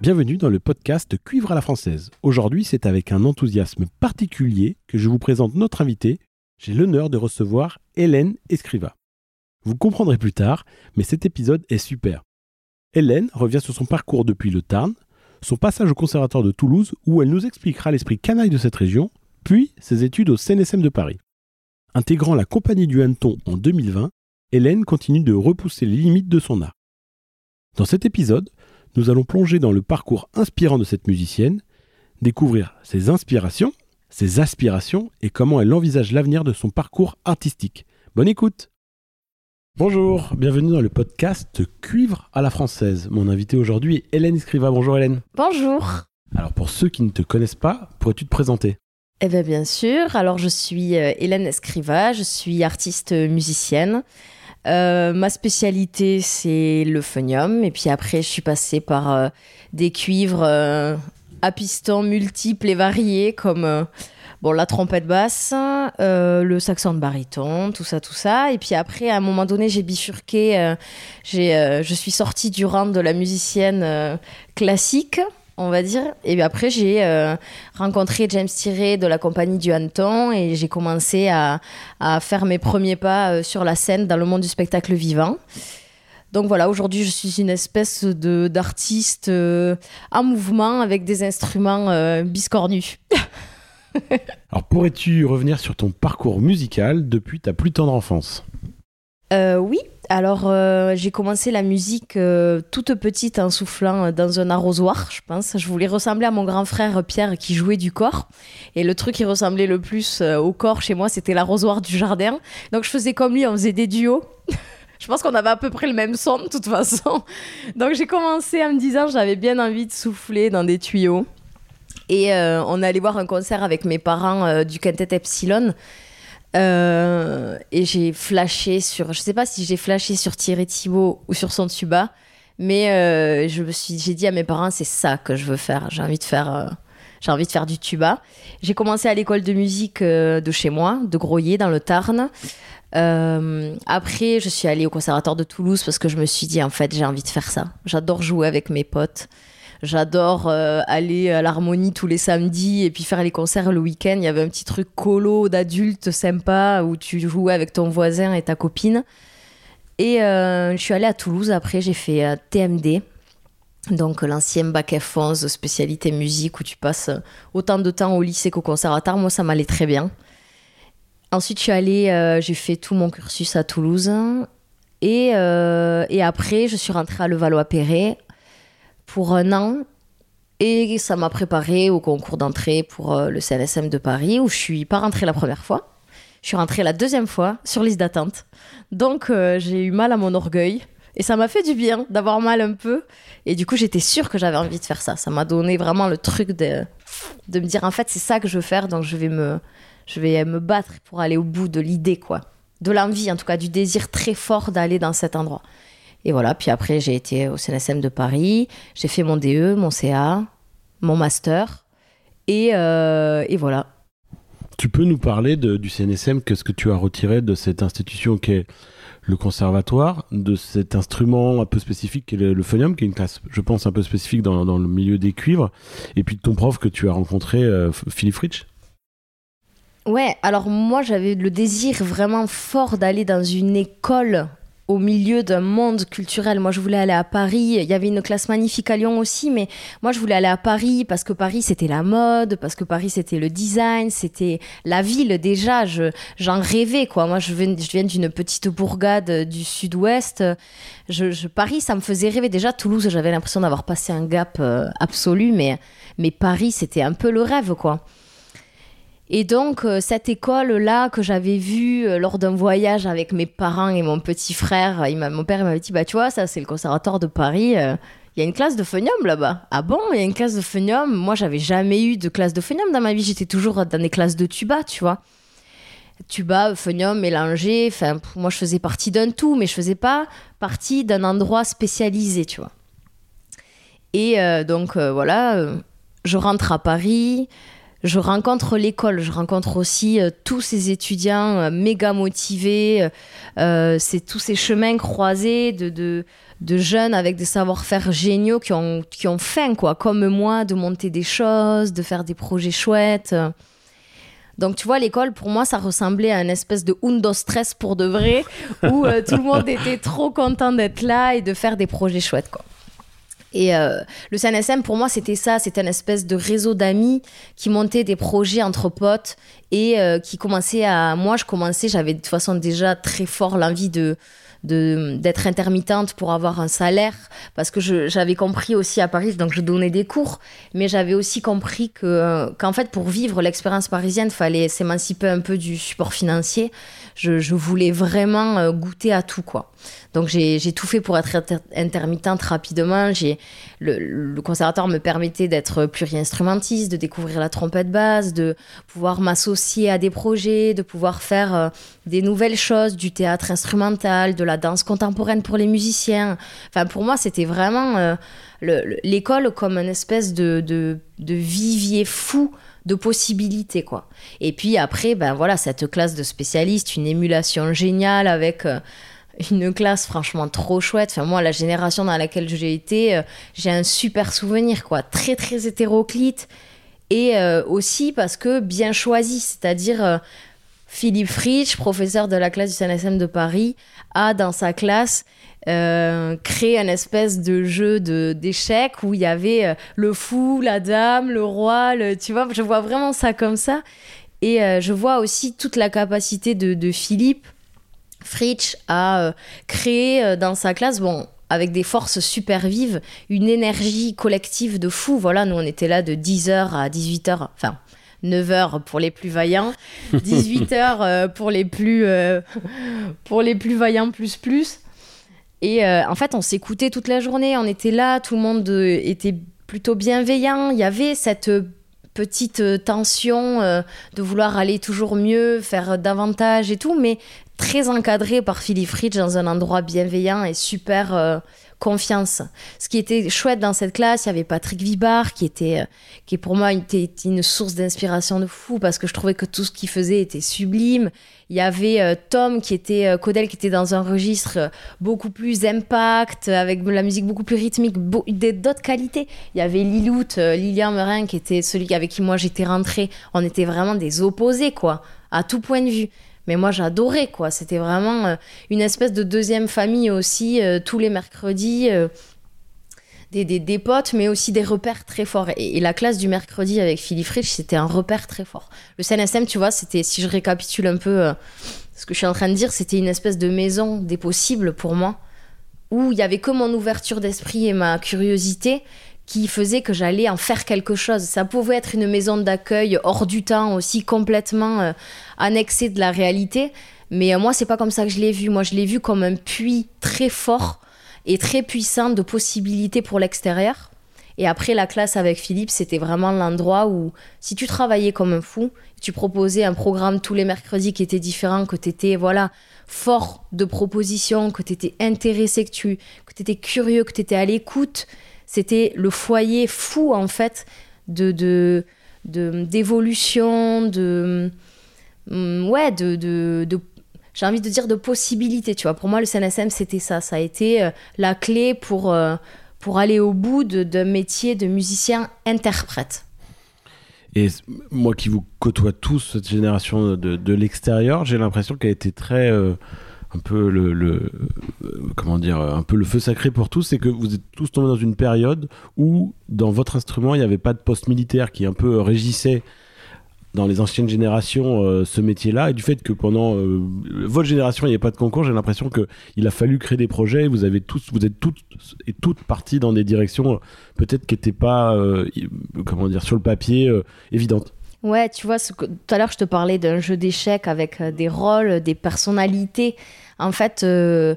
Bienvenue dans le podcast Cuivre à la française. Aujourd'hui, c'est avec un enthousiasme particulier que je vous présente notre invité. J'ai l'honneur de recevoir Hélène Escriva. Vous comprendrez plus tard, mais cet épisode est super. Hélène revient sur son parcours depuis le Tarn, son passage au conservatoire de Toulouse où elle nous expliquera l'esprit canaille de cette région, puis ses études au CNSM de Paris. Intégrant la compagnie du Hanneton en 2020, Hélène continue de repousser les limites de son art. Dans cet épisode, nous allons plonger dans le parcours inspirant de cette musicienne, découvrir ses inspirations, ses aspirations et comment elle envisage l'avenir de son parcours artistique. Bonne écoute Bonjour, bienvenue dans le podcast Cuivre à la française. Mon invité aujourd'hui est Hélène Escriva. Bonjour Hélène. Bonjour. Alors pour ceux qui ne te connaissent pas, pourrais-tu te présenter? Eh bien bien sûr, alors je suis euh, Hélène Escriva, je suis artiste musicienne. Euh, ma spécialité, c'est le phonium. Et puis après, je suis passée par euh, des cuivres euh, à pistons multiples et variés, comme bon, la trompette basse, le saxon de baryton, tout ça, tout ça. Et puis après, à un moment donné, j'ai bifurqué. je suis sortie du rang de la musicienne classique on va dire. Et après, j'ai euh, rencontré James Tiré de la compagnie du Hanton et j'ai commencé à, faire mes premiers pas euh, sur la scène dans le monde du spectacle vivant. Donc voilà, aujourd'hui, je suis une espèce de, d'artiste euh, en mouvement avec des instruments biscornus. Alors, pourrais-tu revenir sur ton parcours musical depuis ta plus tendre enfance? Oui, alors, euh, j'ai commencé la musique euh, toute petite en soufflant dans un arrosoir, je pense. Je voulais ressembler à mon grand frère Pierre qui jouait du corps. Et le truc qui ressemblait le plus euh, au corps chez moi, c'était l'arrosoir du jardin. Donc, je faisais comme lui, on faisait des duos. je pense qu'on avait à peu près le même son de toute façon. Donc, j'ai commencé en me disant j'avais bien envie de souffler dans des tuyaux. Et on allait voir un concert avec mes parents du Quintet Epsilon. Euh, et j'ai flashé sur, je sais pas si j'ai flashé sur Thierry Thibault ou sur son tuba, mais euh, je me suis, j'ai dit à mes parents, c'est ça que je veux faire. J'ai envie de faire, euh, j'ai envie de faire du tuba. J'ai commencé à l'école de musique de chez moi, de Groyer dans le Tarn. après, je suis allée au conservatoire de Toulouse parce que je me suis dit, en fait, j'ai envie de faire ça. J'adore jouer avec mes potes. J'adore euh, aller à l'harmonie tous les samedis et puis faire les concerts le week-end. Il y avait un petit truc colo d'adulte sympa où tu jouais avec ton voisin et ta copine. Et euh, je suis allée à Toulouse après, j'ai fait euh, TMD. Donc l'ancien bac F11, spécialité musique, où tu passes autant de temps au lycée qu'au conservatoire. Moi, ça m'allait très bien. Ensuite, je suis allée, j'ai fait tout mon cursus à Toulouse. Et, et après, je suis rentrée à Levallois-Perret pour un an. Et ça m'a préparé au concours d'entrée pour euh, le CNSM de Paris, où je suis pas rentrée la première fois. Je suis rentrée la deuxième fois sur liste d'attente. Donc euh, j'ai eu mal à mon orgueil. Et ça m'a fait du bien d'avoir mal un peu. Et du coup, j'étais sûre que j'avais envie de faire ça. Ça m'a donné vraiment le truc de, de me dire, en fait, c'est ça que je veux faire. Donc je vais me, je vais me battre pour aller au bout de l'idée, quoi. De l'envie, en tout cas, du désir très fort d'aller dans cet endroit. Et voilà, puis après, j'ai été au CNSM de Paris, j'ai fait mon DE, mon CA, mon master, et, euh, et voilà. Tu peux nous parler du CNSM, qu'est-ce que tu as retiré de cette institution qui est le conservatoire, de cet instrument un peu spécifique qui est le, phonium, qui est une classe, je pense, un peu spécifique dans, dans, le milieu des cuivres, et puis de ton prof que tu as rencontré, euh, Philippe Fritsch? Ouais, alors moi j'avais le désir vraiment fort d'aller dans une école au milieu d'un monde culturel. Moi, je voulais aller à Paris. Il y avait une classe magnifique à Lyon aussi, mais moi, je voulais aller à Paris parce que Paris, c'était la mode, parce que Paris, c'était le design, c'était la ville déjà. Je, j'en rêvais, quoi. Moi, je viens, je viens d'une petite bourgade du sud-ouest. Je, Paris, ça me faisait rêver. Déjà, Toulouse, j'avais l'impression d'avoir passé un gap euh, absolu, mais, mais Paris, c'était un peu le rêve, quoi. Et donc, euh, cette école-là que j'avais vue euh, lors d'un voyage avec mes parents et mon petit frère, il mon père m'avait dit Bah, tu vois, ça, c'est le conservatoire de Paris. euh, Il y a une classe de phonium là-bas. Ah bon Il y a une classe de phonium? Moi, j'avais jamais eu de classe de phonium dans ma vie. J'étais toujours dans des classes de tuba, tu vois. Tuba, phonium, mélangé. Enfin, moi, je faisais partie d'un tout, mais je faisais pas partie d'un endroit spécialisé, tu vois. Et euh, donc, euh, voilà, euh, je rentre à Paris je rencontre l'école, je rencontre aussi euh, tous ces étudiants euh, méga motivés, euh, c'est tous ces chemins croisés de, de, jeunes avec des savoir-faire géniaux qui ont, qui ont faim, quoi, comme moi, de monter des choses, de faire des projets chouettes. Donc tu vois, l'école, pour moi, ça ressemblait à une espèce de undo stress pour de vrai, où tout le monde était trop content d'être là et de faire des projets chouettes, quoi. Et euh, le CNSM, pour moi, c'était ça. C'était une espèce de réseau d'amis qui montaient des projets entre potes et euh, qui commençaient à. Moi, je commençais, j'avais de toute façon déjà très fort l'envie de d'être intermittente pour avoir un salaire parce que j'avais compris aussi à Paris donc je donnais des cours mais j'avais aussi compris que euh, qu'en fait pour vivre l'expérience parisienne fallait s'émanciper un peu du support financier je, je voulais vraiment goûter à tout quoi donc j'ai tout fait pour être inter- intermittente rapidement. Le, le conservatoire me permettait d'être pluri-instrumentiste, de découvrir la trompette basse, de pouvoir m'associer à des projets, de pouvoir faire euh, des nouvelles choses, du théâtre instrumental, de la danse contemporaine pour les musiciens. Enfin pour moi c'était vraiment euh, le- le- l'école comme une espèce de vivier fou de possibilités quoi. Et puis après ben voilà cette classe de spécialistes, une émulation géniale avec euh, une classe franchement trop chouette. Enfin, moi, la génération dans laquelle j'ai été, euh, j'ai un super souvenir, quoi. Très, très hétéroclite. Et euh, aussi parce que bien choisi, c'est-à-dire euh, Philippe Fritsch, professeur de la classe du CNSM de Paris, a dans sa classe créé un espèce de jeu d'échecs où il y avait le fou, la dame, le roi, le, tu vois, je vois vraiment ça comme ça. Et je vois aussi toute la capacité de Philippe Fritsch a euh, créé euh, dans sa classe, bon, avec des forces super vives, une énergie collective de fou. Voilà, nous on était là de 10h à 18h, enfin 9h pour les plus vaillants, 18h euh, pour les plus euh, pour les plus vaillants plus plus. Et euh, en fait, on s'écoutait toute la journée, on était là, tout le monde était plutôt bienveillant. Il y avait cette petite tension euh, de vouloir aller toujours mieux, faire davantage et tout, mais très encadré par Philippe Fritsch dans un endroit bienveillant et super euh, confiance. Ce qui était chouette dans cette classe, il y avait Patrick Vibard qui était, euh, qui pour moi était une source d'inspiration de fou parce que je trouvais que tout ce qu'il faisait était sublime. Il y avait euh, Tom qui était Codel qui était dans un registre beaucoup plus impact avec la musique beaucoup plus rythmique, d'autres qualités. Il y avait Lilout, euh, Lilian Merin qui était celui avec qui moi j'étais rentrée. On était vraiment des opposés quoi, à tout point de vue. Mais moi j'adorais quoi, c'était vraiment euh, une espèce de deuxième famille aussi euh, tous les mercredis. euh, des, des, des potes, mais aussi des repères très forts. Et, la classe du mercredi avec Philippe Fritsch, c'était un repère très fort. Le CNSM, tu vois, c'était, si je récapitule un peu ce que je suis en train de dire, c'était une espèce de maison des possibles pour moi, où il y avait que mon ouverture d'esprit et ma curiosité qui faisait que j'allais en faire quelque chose. Ça pouvait être une maison d'accueil hors du temps aussi, complètement euh, annexée de la réalité. Mais euh, moi, c'est pas comme ça que je l'ai vu. Moi, je l'ai vu comme un puits très fort et très puissant de possibilités pour l'extérieur. Et après, la classe avec Philippe, c'était vraiment l'endroit où, si tu travaillais comme un fou, tu proposais un programme tous les mercredis qui était différent, que tu étais voilà, fort de propositions, que tu étais intéressé, que tu que étais curieux, que tu étais à l'écoute, c'était le foyer fou, en fait, de, d'évolution, de, hum, ouais, de, de, j'ai envie de dire de possibilités, tu vois. Pour moi, le CNSM, c'était ça. Ça a été euh, la clé pour, euh, pour aller au bout d'un métier de musicien interprète. Et moi qui vous côtoie tous, cette génération de, de l'extérieur, j'ai l'impression qu'elle était très. euh, un peu le, comment dire un peu le feu sacré pour tous c'est que vous êtes tous tombés dans une période où dans votre instrument il n'y avait pas de poste militaire qui un peu régissait dans les anciennes générations euh, ce métier-là. Et du fait que pendant euh, votre génération il n'y avait pas de concours j'ai l'impression que il a fallu créer des projets. Vous avez tous vous êtes toutes et toutes parties dans des directions euh, peut-être qui n'étaient pas comment dire sur le papier évidentes Ouais, tu vois, tout à l'heure, je te parlais d'un jeu d'échecs avec euh, des rôles, des personnalités. En fait, euh,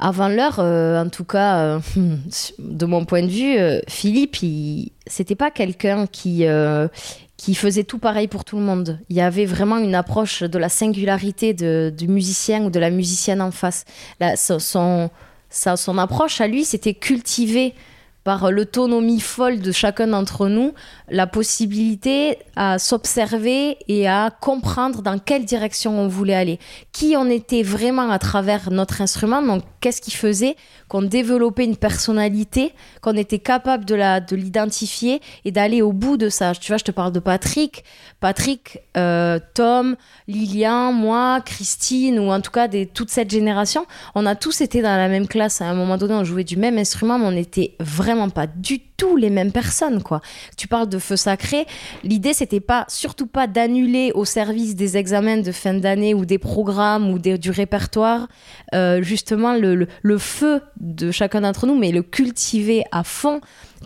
avant l'heure, euh, en tout cas, de mon point de vue, Philippe, il- c'était pas quelqu'un qui, qui faisait tout pareil pour tout le monde. Il y avait vraiment une approche de la singularité du musicien ou de la musicienne en face. Son, son, son approche à lui, c'était cultiver par l'autonomie folle de chacun d'entre nous, la possibilité à s'observer et à comprendre dans quelle direction on voulait aller. Qui on était vraiment à travers notre instrument, donc qu'est-ce qui faisait qu'on développait une personnalité, qu'on était capable de la de l'identifier et d'aller au bout de ça. Tu vois, je te parle de Patrick, Patrick, euh, Tom, Lilian, moi, Christine, ou en tout cas des, toute cette génération, on a tous été dans la même classe. À un moment donné, on jouait du même instrument, mais on n'était vraiment pas du tout les mêmes personnes, quoi. Tu parles de feu sacré. L'idée, c'était pas, surtout pas d'annuler au service des examens de fin d'année ou des programmes ou des- du répertoire, euh, justement, le, le- feu de chacun d'entre nous, mais le cultiver à fond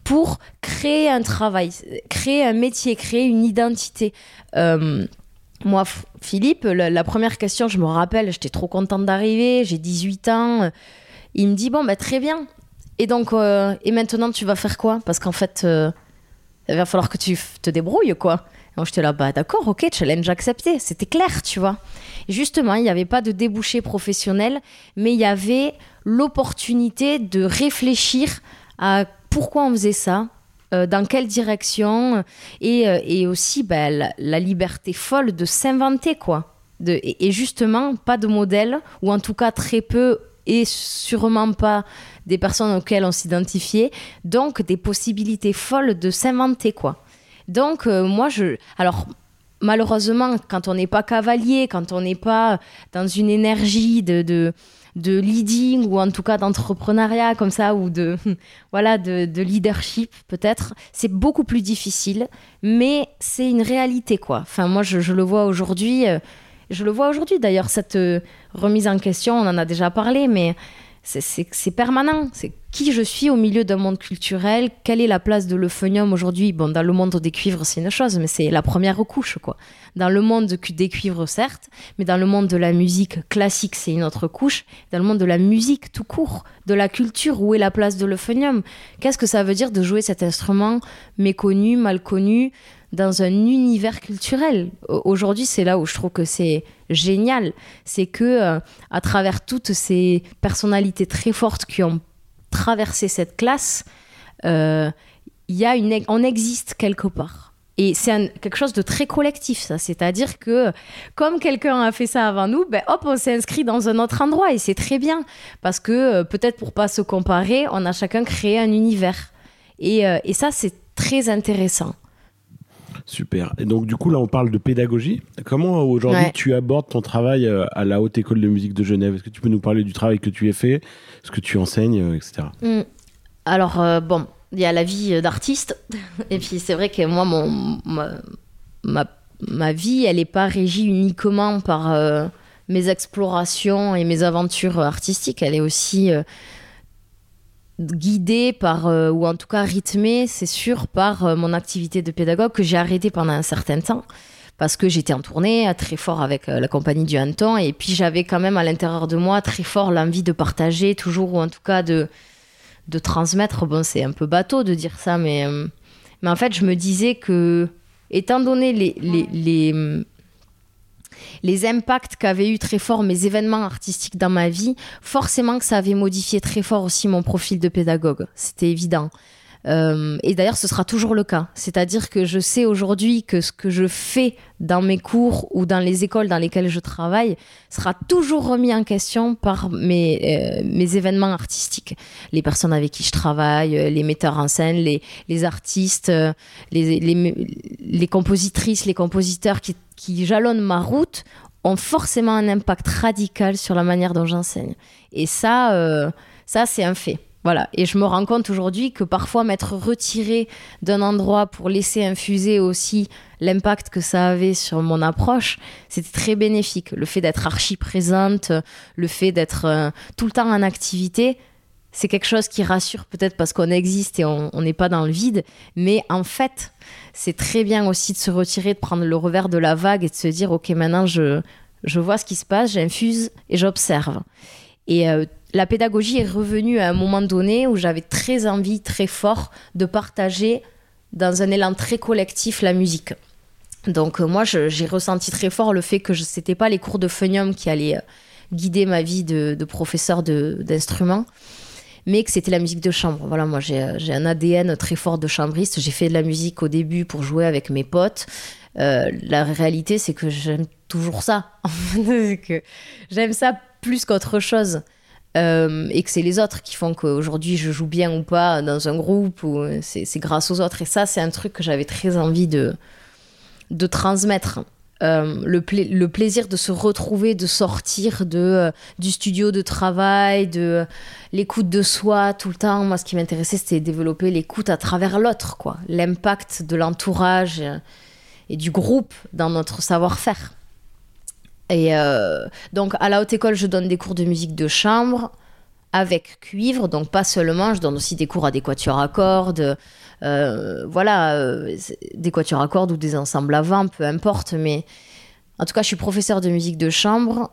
pour créer un travail, créer un métier, créer une identité. Euh, moi, Philippe, la, la première question, je me rappelle, j'étais trop contente d'arriver, j'ai 18 ans. euh, Il me dit, bon, bah, très bien. Et donc, euh, et maintenant, tu vas faire quoi? Parce qu'en fait, euh, il va falloir que tu te débrouilles, quoi. Et moi, j'étais là, bah, d'accord, ok, challenge accepté. C'était clair, tu vois. Et justement, il n'y avait pas de débouché professionnel, mais il y avait l'opportunité de réfléchir à pourquoi on faisait ça, euh, dans quelle direction, et, aussi bah, la, liberté folle de s'inventer, quoi. De, et justement, pas de modèle, ou en tout cas très peu, et sûrement pas des personnes auxquelles on s'identifiait, donc des possibilités folles de s'inventer, quoi. Donc, euh, moi, je. Alors, malheureusement, quand on n'est pas cavalier, quand on n'est pas dans une énergie de, de, leading ou en tout cas d'entrepreneuriat comme ça ou de, voilà, de, de leadership peut-être, c'est beaucoup plus difficile, mais c'est une réalité quoi. Enfin, moi je, je le vois aujourd'hui, euh, je le vois aujourd'hui d'ailleurs, cette euh, remise en question, on en a déjà parlé, mais c'est- permanent. C'est qui je suis au milieu d'un monde culturel, quelle est la place de l'euphonium aujourd'hui? Bon, dans le monde des cuivres, c'est une chose, mais c'est la première couche, quoi. Dans le monde de- des cuivres, certes, mais dans le monde de la musique classique, c'est une autre couche. Dans le monde de la musique tout court, de la culture, où est la place de l'euphonium? Qu'est-ce que ça veut dire de jouer cet instrument méconnu, mal connu, dans un univers culturel Au- Aujourd'hui, c'est là où je trouve que c'est génial. C'est que, euh, à travers toutes ces personnalités très fortes qui ont traversé cette classe, euh, y a une, on existe quelque part. Et c'est quelque chose de très collectif, ça. C'est-à-dire que, comme quelqu'un a fait ça avant nous, ben hop, on s'est inscrit dans un autre endroit. Et c'est très bien. Parce que, euh, peut-être pour pas se comparer, on a chacun créé un univers. Et, euh, et ça, c'est très intéressant. Super. Et donc, du coup, là, on parle de pédagogie. Comment aujourd'hui Ouais. tu abordes ton travail euh, à la Haute École de musique de Genève? Est-ce que tu peux nous parler du travail que tu as fait, ce que tu enseignes, euh, etc. Mm. Alors, euh, bon, il y a la vie euh, d'artiste. Et puis, c'est vrai que moi, mon, ma, ma, ma vie, elle n'est pas régie uniquement par euh, mes explorations et mes aventures artistiques. Elle est aussi euh, guidée par, euh, ou en tout cas rythmée, c'est sûr, par euh, mon activité de pédagogue que j'ai arrêtée pendant un certain temps. Parce que j'étais en tournée très fort avec euh, la compagnie du Hanton. Et puis, j'avais quand même à l'intérieur de moi très fort l'envie de partager, toujours, ou en tout cas de de transmettre. Bon, c'est un peu bateau de dire ça, mais, mais en fait, je me disais que, étant donné les, les, les impacts qu'avaient eu très fort mes événements artistiques dans ma vie, forcément que ça avait modifié très fort aussi mon profil de pédagogue. C'était évident. Euh, et d'ailleurs, ce sera toujours le cas. C'est-à-dire que je sais aujourd'hui que ce que je fais dans mes cours ou dans les écoles dans lesquelles je travaille sera toujours remis en question par mes, euh, événements artistiques. Les personnes avec qui je travaille, euh, les metteurs en scène, les, artistes, les, compositrices, les compositeurs qui, jalonnent ma route ont forcément un impact radical sur la manière dont j'enseigne. Et ça, ça c'est un fait. Voilà. Et je me rends compte aujourd'hui que parfois m'être retiré d'un endroit pour laisser infuser aussi l'impact que ça avait sur mon approche, c'était très bénéfique. Le fait d'être archi présente, le fait d'être euh, tout le temps en activité, c'est quelque chose qui rassure peut-être parce qu'on existe et on n'est pas dans le vide, mais en fait, c'est très bien aussi de se retirer, de prendre le revers de la vague et de se dire, ok, maintenant je, je vois ce qui se passe, j'infuse et j'observe. Et euh, la pédagogie est revenue à un moment donné où j'avais très envie, très fort, de partager dans un élan très collectif la musique. Donc euh, moi, j'ai ressenti très fort le fait que ce n'était pas les cours de phonium qui allaient euh, guider ma vie de, de professeur d'instruments, mais que c'était la musique de chambre. Voilà, moi j'ai un ADN très fort de chambriste. J'ai fait de la musique au début pour jouer avec mes potes. Euh, la réalité, c'est que j'aime toujours ça. j'aime ça plus qu'autre chose. Euh, et que c'est les autres qui font qu'aujourd'hui je joue bien ou pas dans un groupe, ou c'est grâce aux autres. Et ça, c'est un truc que j'avais très envie de, transmettre. Euh, le, plaisir de se retrouver, de sortir euh, du studio de travail, de l'écoute de soi tout le temps. Moi, ce qui m'intéressait, c'était développer l'écoute à travers l'autre. L'impact de l'entourage et, du groupe dans notre savoir-faire. Et euh, donc, à la haute école, je donne des cours de musique de chambre avec cuivre, donc pas seulement, je donne aussi des cours à des quatuors à cordes, euh, voilà, euh, des quatuors à cordes ou des ensembles à vent, peu importe, mais en tout cas, je suis professeur de musique de chambre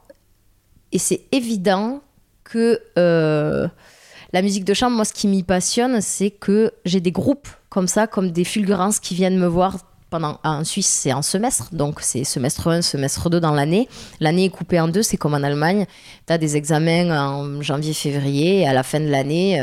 et c'est évident que la musique de chambre, moi, ce qui m'y passionne, c'est que j'ai des groupes comme ça, comme des fulgurances qui viennent me voir en Suisse, c'est en semestre, donc c'est semestre 1, semestre 2 dans l'année. L'année est coupée en deux, c'est comme en Allemagne. Tu as des examens en janvier-février et à la fin de l'année,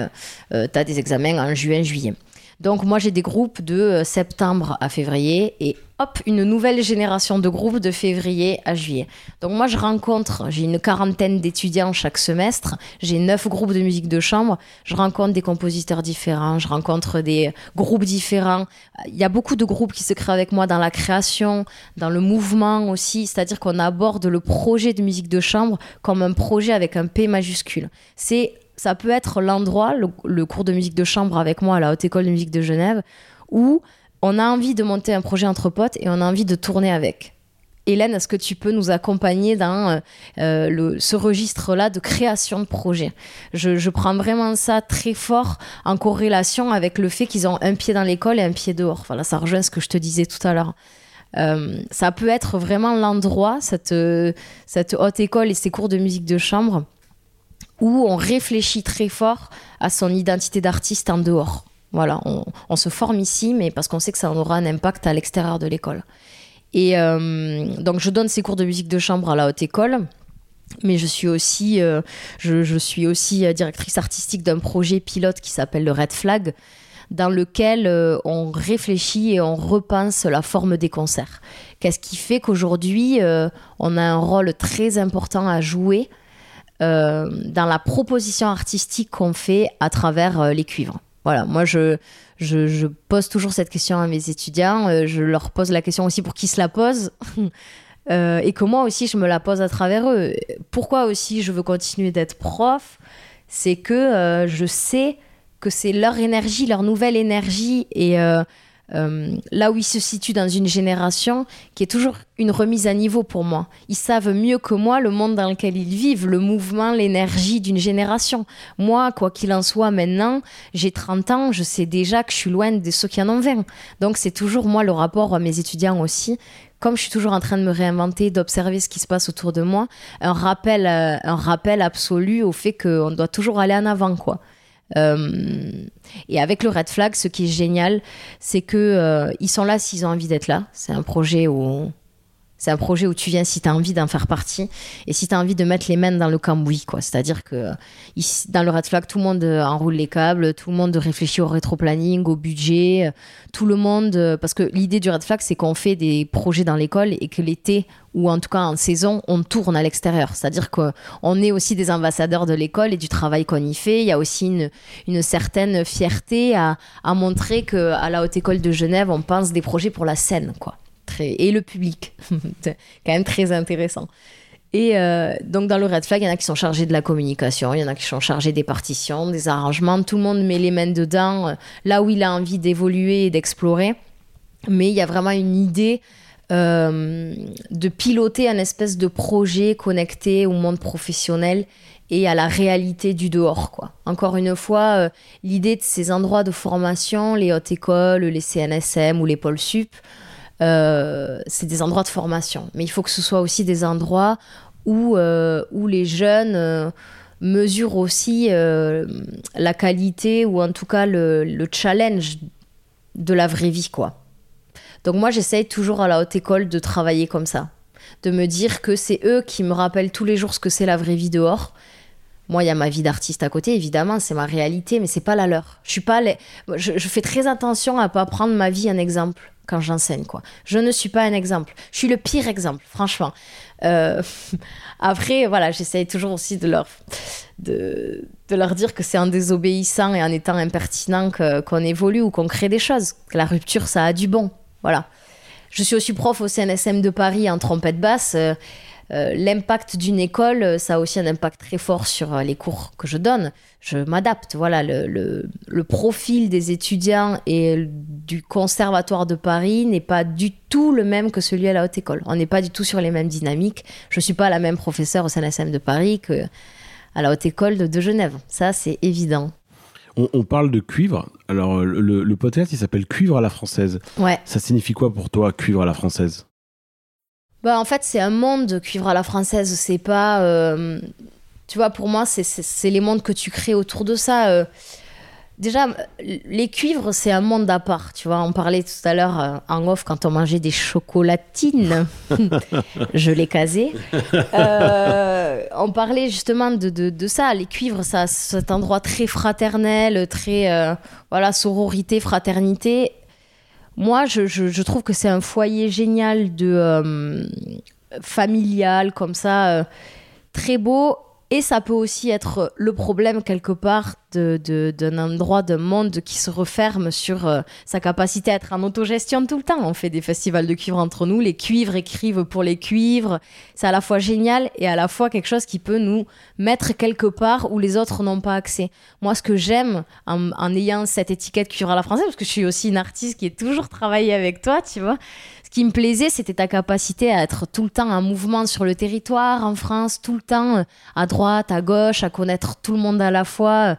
tu as des examens en juin-juillet. Donc moi j'ai des groupes de euh, septembre à février et hop, une nouvelle génération de groupes de février à juillet. Donc moi je rencontre, j'ai une quarantaine d'étudiants chaque semestre, j'ai neuf groupes de musique de chambre, je rencontre des compositeurs différents, je rencontre des groupes différents. Il y a beaucoup de groupes qui se créent avec moi dans la création, dans le mouvement aussi, c'est-à-dire qu'on aborde le projet de musique de chambre comme un projet avec un P majuscule. C'est ça peut être l'endroit, le, cours de musique de chambre avec moi à la Haute École de musique de Genève, où on a envie de monter un projet entre potes et on a envie de tourner avec. Hélène, est-ce que tu peux nous accompagner dans euh, euh, ce registre-là de création de projet je, prends vraiment ça très fort en corrélation avec le fait qu'ils ont un pied dans l'école et un pied dehors. Voilà, ça rejoint ce que je te disais tout à l'heure. Euh, ça peut être vraiment l'endroit, cette, cette haute école et ces cours de musique de chambre, où on réfléchit très fort à son identité d'artiste en dehors. Voilà, on, se forme ici, mais parce qu'on sait que ça aura un impact à l'extérieur de l'école. Et euh, donc, je donne ces cours de musique de chambre à la haute école. Mais je suis aussi, euh, je, suis aussi euh, directrice artistique d'un projet pilote qui s'appelle le Red Flag, dans lequel on réfléchit et on repense la forme des concerts. Qu'est-ce qui fait qu'aujourd'hui, on a un rôle très important à jouer euh, dans la proposition artistique qu'on fait à travers euh, les cuivres. Voilà, moi je, pose toujours cette question à mes étudiants, euh, je leur pose la question aussi pour qu'ils se la posent. et que moi aussi je me la pose à travers eux. Pourquoi aussi je veux continuer d'être prof? C'est que je sais que c'est leur énergie, leur nouvelle énergie et euh, là où ils se situent dans une génération qui est toujours une remise à niveau pour moi. Ils savent mieux que moi le monde dans lequel ils vivent, le mouvement, l'énergie d'une génération. Moi, quoi qu'il en soit, maintenant, j'ai 30 ans, je sais déjà que je suis loin de ceux qui en ont 20. Donc c'est toujours moi le rapport à mes étudiants aussi. Comme je suis toujours en train de me réinventer, d'observer ce qui se passe autour de moi, un rappel, euh, un rappel absolu au fait qu'on doit toujours aller en avant, quoi. Euh, et avec le Red Flag, ce qui est génial, c'est que euh, ils sont là s'ils ont envie d'être là. C'est un projet où c'est un projet où tu viens si tu as envie d'en faire partie et si tu as envie de mettre les mains dans le cambouis. C'est-à-dire que ici, dans le Red Flag, tout le monde euh, enroule les câbles, tout le monde réfléchit au rétro-planning, au budget, tout le monde. Parce que l'idée du Red Flag, c'est qu'on fait des projets dans l'école et que l'été, ou en tout cas en saison, on tourne à l'extérieur. C'est-à-dire qu'on est aussi des ambassadeurs de l'école et du travail qu'on y fait. Il y a aussi une, une certaine fierté à, à montrer qu'à la Haute École de Genève, on pense des projets pour la scène. quoi et le public. Quand même très intéressant. Et euh, donc dans le Red Flag, il y en a qui sont chargés de la communication, il y en a qui sont chargés des partitions, des arrangements. Tout le monde met les mains dedans, euh, là où il a envie d'évoluer et d'explorer. Mais il y a vraiment une idée euh, de piloter un espèce de projet connecté au monde professionnel et à la réalité du dehors. Encore une fois, l'idée de ces endroits de formation, les hautes écoles, les CNSM ou les pôles sup, euh, c'est des endroits de formation. Mais il faut que ce soit aussi des endroits où, où les jeunes mesurent aussi la qualité ou en tout cas le, le challenge de la vraie vie. quoi. Donc moi, j'essaye toujours à la haute école de travailler comme ça. De me dire que c'est eux qui me rappellent tous les jours ce que c'est la vraie vie dehors. Moi, il y a ma vie d'artiste à côté, évidemment, c'est ma réalité, mais c'est pas la leur. Je suis pas je, fais très attention à pas prendre ma vie en exemple quand j'enseigne, quoi. Je ne suis pas un exemple. Je suis le pire exemple, franchement. Euh, après, voilà, j'essaye toujours aussi de leur, de leur dire que c'est en désobéissant et en étant impertinent qu'on évolue ou qu'on crée des choses. Que la rupture, ça a du bon. Voilà. Je suis aussi prof au CNSM de Paris en trompette basse. Euh, euh, l'impact d'une école, euh, ça a aussi un impact très fort sur les cours que je donne. Je m'adapte. Voilà, le, profil des étudiants et du conservatoire de Paris n'est pas du tout le même que celui à la haute école. On n'est pas du tout sur les mêmes dynamiques. Je ne suis pas la même professeure au CNSM de Paris que à la haute école de Genève. Ça, c'est évident. On, parle de cuivre. Alors, le, le podcast, il s'appelle Cuivre à la française. Ouais. Ça signifie quoi pour toi, cuivre à la française? Bah, En fait, c'est un monde, cuivre à la française. C'est pas. Euh, tu vois, pour moi, c'est les mondes que tu crées autour de ça. Euh, Déjà, les cuivres, c'est un monde à part. Tu vois, on parlait tout à l'heure euh, en off quand on mangeait des chocolatines. Je l'ai casé. Euh, on parlait justement de, de, ça. Les cuivres, ça, cet endroit très fraternel, très voilà, sororité, fraternité. Moi, je, trouve que c'est un foyer génial de familial comme ça, très beau et ça peut aussi être le problème quelque part d'un de, endroit, d'un monde qui se referme sur euh, sa capacité à être en autogestion tout le temps. On fait des festivals de cuivre entre nous, les cuivres écrivent pour les cuivres. C'est à la fois génial et à la fois quelque chose qui peut nous mettre quelque part où les autres n'ont pas accès. Moi, ce que j'aime en, en, ayant cette étiquette cuivre à la française, parce que je suis aussi une artiste qui est toujours travaillé avec toi, tu vois, qui me plaisait, c'était ta capacité à être tout le temps en mouvement sur le territoire, en France, tout le temps euh, à droite, à gauche, à connaître tout le monde à la fois.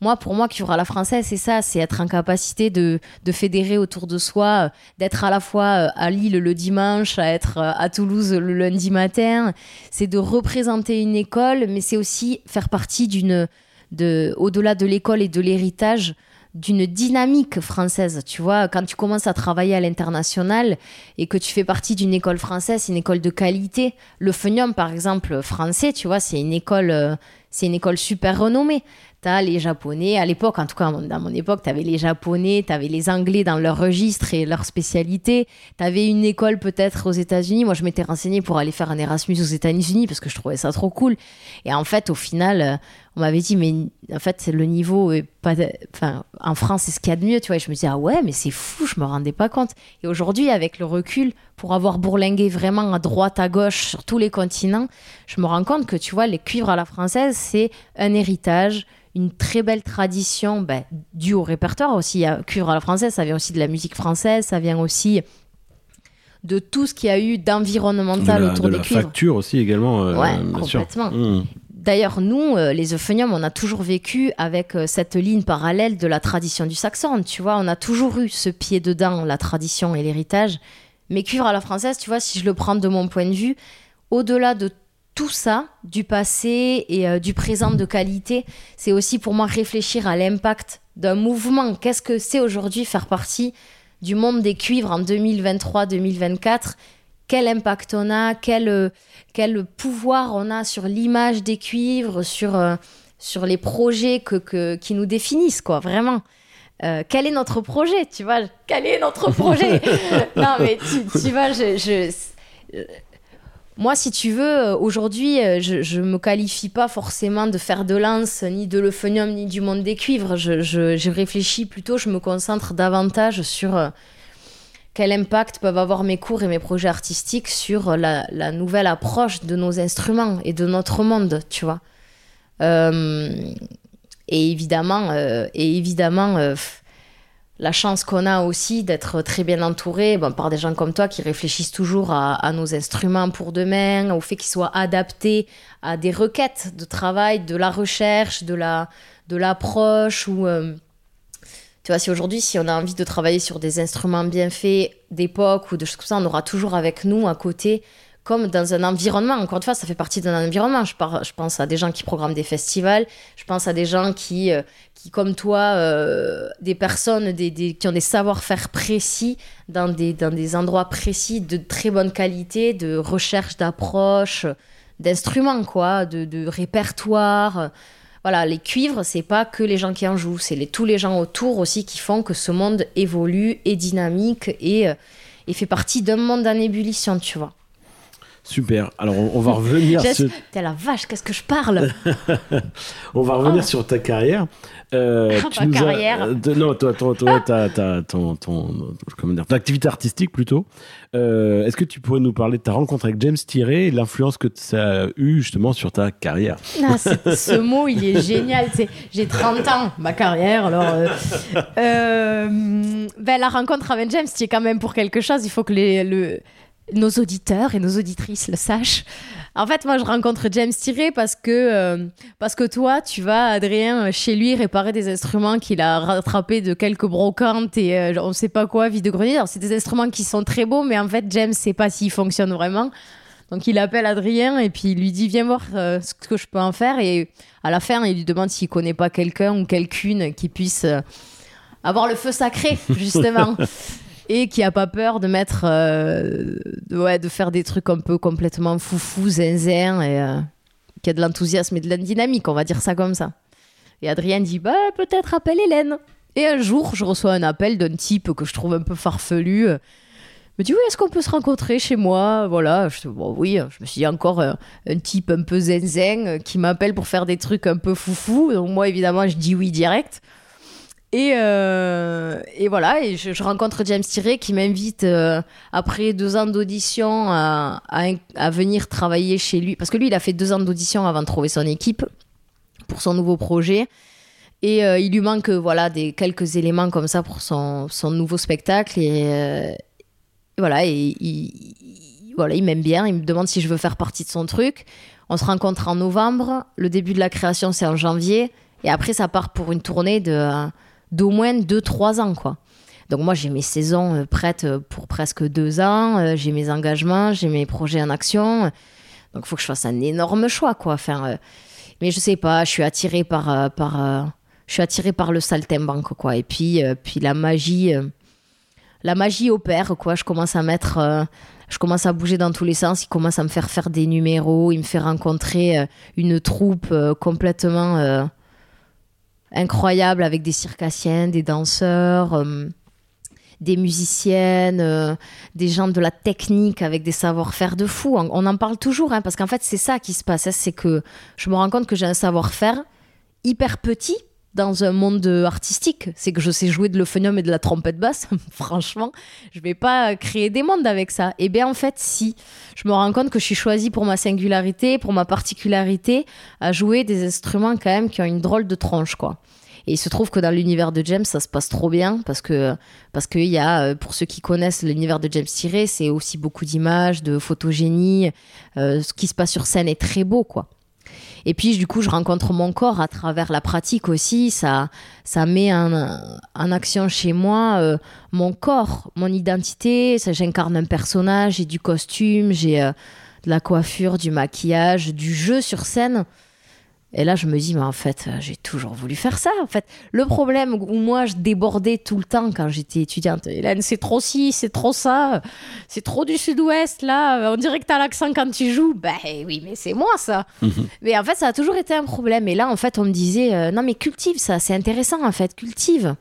Moi, pour moi, qui à la française, c'est ça, c'est être en capacité de, de, fédérer autour de soi, euh, d'être à la fois euh, à Lille le dimanche, à être à Toulouse le lundi matin. C'est de représenter une école, mais c'est aussi faire partie d'une, de, au-delà de l'école et de l'héritage, d'une dynamique française. Tu vois, quand tu commences à travailler à l'international et que tu fais partie d'une école française, une école de qualité, le FENIUM, par exemple, français, tu vois, c'est une école, euh, c'est une école super renommée. T'as les Japonais, à l'époque, en tout cas dans mon époque, tu avais les Japonais, tu avais les Anglais dans leur registre et leur spécialité. Tu avais une école peut-être aux États-Unis. Moi, je m'étais renseignée pour aller faire un Erasmus aux États-Unis parce que je trouvais ça trop cool. Et en fait, au final, euh, on m'avait dit, mais en fait, le niveau est pas. Enfin, en France, c'est ce qu'il y a de mieux, tu vois. Et je me disais, ah ouais, mais c'est fou, je me rendais pas compte. Et aujourd'hui, avec le recul, pour avoir bourlingué vraiment à droite, à gauche, sur tous les continents, je me rends compte que, tu vois, les cuivres à la française, c'est un héritage une très belle tradition ben, due au répertoire aussi. Cuivre à la française, ça vient aussi de la musique française, ça vient aussi de tout ce qu'il y a eu d'environnemental autour de des la facture aussi également. Euh, ouais, complètement. Mmh. D'ailleurs, nous, euh, les euphoniums, on a toujours vécu avec euh, cette ligne parallèle de la tradition du saxon. Tu vois, on a toujours eu ce pied dedans, la tradition et l'héritage. Mais cuivre à la française, tu vois, si je le prends de mon point de vue, au-delà de tout ça, du passé et euh, du présent de qualité, c'est aussi pour moi réfléchir à l'impact d'un mouvement. Qu'est-ce que c'est aujourd'hui faire partie du monde des cuivres en 2023-2024 Quel impact on a quel, euh, quel pouvoir on a sur l'image des cuivres, sur, euh, sur les projets que, qui nous définissent, quoi, vraiment. Quel est notre projet, tu vois? Quel est notre projet? Non, mais tu, vois, je, je moi, si tu veux, euh, aujourd'hui, euh, je ne me qualifie pas forcément de faire de lance, ni de l'euphonium, ni du monde des cuivres. Je, je, réfléchis plutôt, je me concentre davantage sur euh, quel impact peuvent avoir mes cours et mes projets artistiques sur la, nouvelle approche de nos instruments et de notre monde, tu vois. et évidemment, et évidemment la chance qu'on a aussi d'être très bien entouré par des gens comme toi qui réfléchissent toujours à, nos instruments pour demain, au fait qu'ils soient adaptés à des requêtes de travail, de la recherche, de la de l'approche ou euh, tu vois si aujourd'hui si on a envie de travailler sur des instruments bien faits d'époque ou de choses comme ça, on aura toujours avec nous à côté comme dans un environnement. Encore une fois, ça fait partie d'un environnement. Je, pense à des gens qui programment des festivals, je pense à des gens qui, euh, qui comme toi, euh, des personnes qui ont des savoir-faire précis dans des, dans des endroits précis de très bonne qualité, de recherche d'approche, d'instruments, quoi, de, de répertoire. Voilà, les cuivres, c'est pas que les gens qui en jouent, c'est les, tous les gens autour aussi qui font que ce monde évolue, est dynamique et, euh, et fait partie d'un monde en ébullition, tu vois. Super. Alors, on, va revenir sur, T'es la vache, qu'est-ce que je parle? On va revenir Oh. sur ta carrière. Euh, tu nous as- carrière. de- non, toi, toi, toi, ta, ta- ton, ton, comment dire, ton activité artistique plutôt. Euh, Est-ce que tu pourrais nous parler de ta rencontre avec James Tiré et l'influence que ça a eu justement sur ta carrière? Ah, ce mot, il est génial. J'ai 30 ans, ma carrière. Alors, euh, ben, la rencontre avec James, c'est quand même pour quelque chose. Il faut que les, le- nos auditeurs et nos auditrices le sachent. En fait, moi, je rencontre James Tiré parce que, euh, parce que toi, tu vas, Adrien, chez lui réparer des instruments qu'il a rattrapés de quelques brocantes et euh, on sait pas quoi, vide de grenier. Alors, c'est des instruments qui sont très beaux, mais en fait, James sait pas s'ils fonctionnent vraiment. Donc il appelle Adrien et puis il lui dit viens voir euh, ce que je peux en faire et à la fin il lui demande s'il connaît pas quelqu'un ou quelqu'une qui puisse avoir le feu sacré justement et qui a pas peur de mettre euh, de, ouais, de faire des trucs un peu complètement foufou zinzin et euh, qui a de l'enthousiasme et de la dynamique on va dire ça comme ça. Et Adrien dit bah peut-être appelle Hélène. Et un jour je reçois un appel d'un type que je trouve un peu farfelu. euh, me dit oui, est-ce qu'on peut se rencontrer chez moi? Voilà, je bon, oui, je me suis dit encore un type un peu euh, qui m'appelle pour faire des trucs un peu foufou. Donc moi, évidemment, je dis oui direct. Et, euh, et voilà, et je, rencontre James Tiré qui m'invite euh, après deux ans d'audition à, à, venir travailler chez lui. Parce que lui, il a fait deux ans d'audition avant de trouver son équipe pour son nouveau projet. Et euh, il lui manque voilà des quelques éléments comme ça pour son, son nouveau spectacle. Et, voilà, et il, il- voilà, il m'aime bien. Il me demande si je veux faire partie de son truc. On se rencontre en novembre. Le début de la création, c'est en janvier. Et après, ça part pour une tournée de d'au moins 2-3 ans, quoi. Donc moi, j'ai mes saisons euh, prêtes pour presque deux ans. Euh, J'ai mes engagements, j'ai mes projets en action. Donc il faut que je fasse un énorme choix, quoi. Enfin, euh, mais je sais pas, je suis attirée par, euh, par, euh, je suis attirée par le saltimbanque, quoi. Et puis, euh, puis la magie, euh, la magie opère, quoi. Je commence à mettre, euh, je commence à bouger dans tous les sens. Il commence à me faire faire des numéros. Il me fait rencontrer euh, une troupe euh, complètement euh, incroyable avec des circassiens, des danseurs. euh, des musiciennes, euh, des gens de la technique avec des savoir-faire de fou. On, en parle toujours, hein, parce qu'en fait, c'est ça qui se passe. hein, c'est que je me rends compte que j'ai un savoir-faire hyper petit dans un monde artistique. C'est que je sais jouer de l'euphonium et de la trompette basse. Franchement, je vais pas créer des mondes avec ça. Et bien, en fait, si. Je me rends compte que je suis choisie pour ma singularité, pour ma particularité, à jouer des instruments quand même qui ont une drôle de tronche, quoi. Et il se trouve que dans l'univers de James, ça se passe trop bien parce que parce qu'il y a, euh, pour ceux qui connaissent l'univers de James Tiré, c'est aussi beaucoup d'images, de photogénie. Euh, ce qui se passe sur scène est très beau, quoi. Et puis, du coup, je rencontre mon corps à travers la pratique aussi. Ça, ça met en, action chez moi euh, mon corps, mon identité. Ça, j'incarne un personnage, j'ai du costume, j'ai euh, de la coiffure, du maquillage, du jeu sur scène. Et là, je me dis, mais en fait, euh, j'ai toujours voulu faire ça. En fait, le problème où moi, je débordais tout le temps quand j'étais étudiante, Hélène, c'est trop ci, c'est trop ça, c'est trop du sud-ouest, là, on dirait que t'as l'accent quand tu joues. Ben oui, mais c'est moi, ça. mais en fait, ça a toujours été un problème. Et là, en fait, on me disait, euh, non, mais cultive ça, c'est intéressant, en fait, cultive.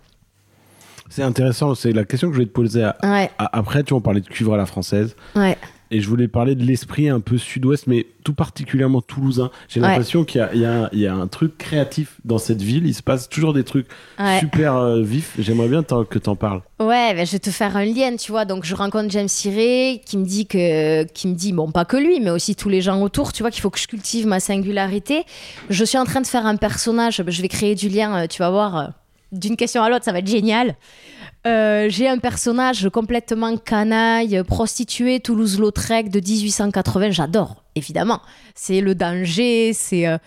C'est intéressant, c'est la question que je vais te poser à- Ouais, à- après. Tu vois, on parlait de cuivre à la française. ouais. Et je voulais parler de l'esprit un peu sud-ouest, mais tout particulièrement toulousain. J'ai Ouais. l'impression qu'il y a, y un- il y a un truc créatif dans cette ville. Il se passe toujours des trucs Ouais. super euh, vifs. J'aimerais bien que t'en parles. Ouais, ben, je vais te faire un lien, tu vois. Donc, je rencontre James Siré qui me dit que, qui me dit, bon, pas que lui, mais aussi tous les gens autour, tu vois, qu'il faut que je cultive ma singularité. Je suis en train de faire un personnage, je vais créer du lien, euh, tu vas voir. D'une question à l'autre, ça va être génial. Euh, j'ai un personnage complètement canaille, prostitué, Toulouse-Lautrec de 1880. J'adore, évidemment. C'est le danger, c'est euh,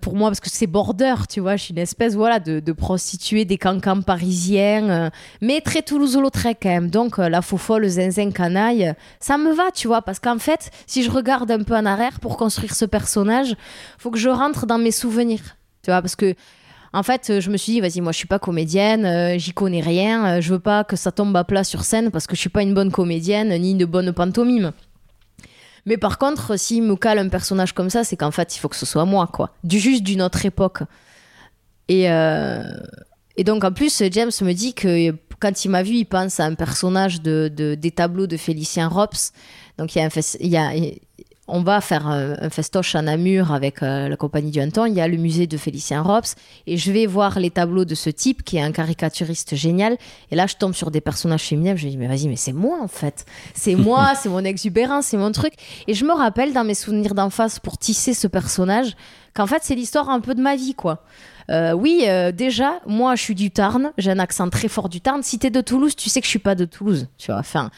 pour moi parce que c'est border, tu vois. Je suis une espèce voilà de, de prostituée des cancans parisiens, euh, mais très Toulouse-Lautrec quand même. Donc la faux folle, zinzin canaille, ça me va, tu vois, parce qu'en fait, si je regarde un peu en arrière pour construire ce personnage, faut que je rentre dans mes souvenirs, tu vois, parce que en fait, euh, je me suis dit, vas-y, moi, je suis pas comédienne, euh, j'y connais rien, euh, je veux pas que ça tombe à plat sur scène parce que je suis pas une bonne comédienne ni une bonne pantomime. Mais par contre, s'il me cale un personnage comme ça, c'est qu'en fait, il faut que ce soit moi, quoi. Du juste d'une autre époque. Et, et donc, en plus, James me dit que quand il m'a vu, il pense à un personnage de, des tableaux de Félicien Rops. Donc, a, un, il y a, on va faire un, festoche à Namur avec euh, la compagnie du Hanton. Il y a le musée de Félicien Rops et je vais voir les tableaux de ce type qui est un caricaturiste génial. Et là, je tombe sur des personnages féminins. Je me dis, mais vas-y, mais c'est moi en fait. C'est moi, c'est mon exubérance, c'est mon truc. Et je me rappelle dans mes souvenirs d'enfance pour tisser ce personnage qu'en fait, c'est l'histoire un peu de ma vie, quoi. Euh, oui, euh, déjà, moi, je suis du Tarn. J'ai un accent très fort du Tarn. Si t'es de Toulouse, tu sais que je suis pas de Toulouse. Tu vois, enfin,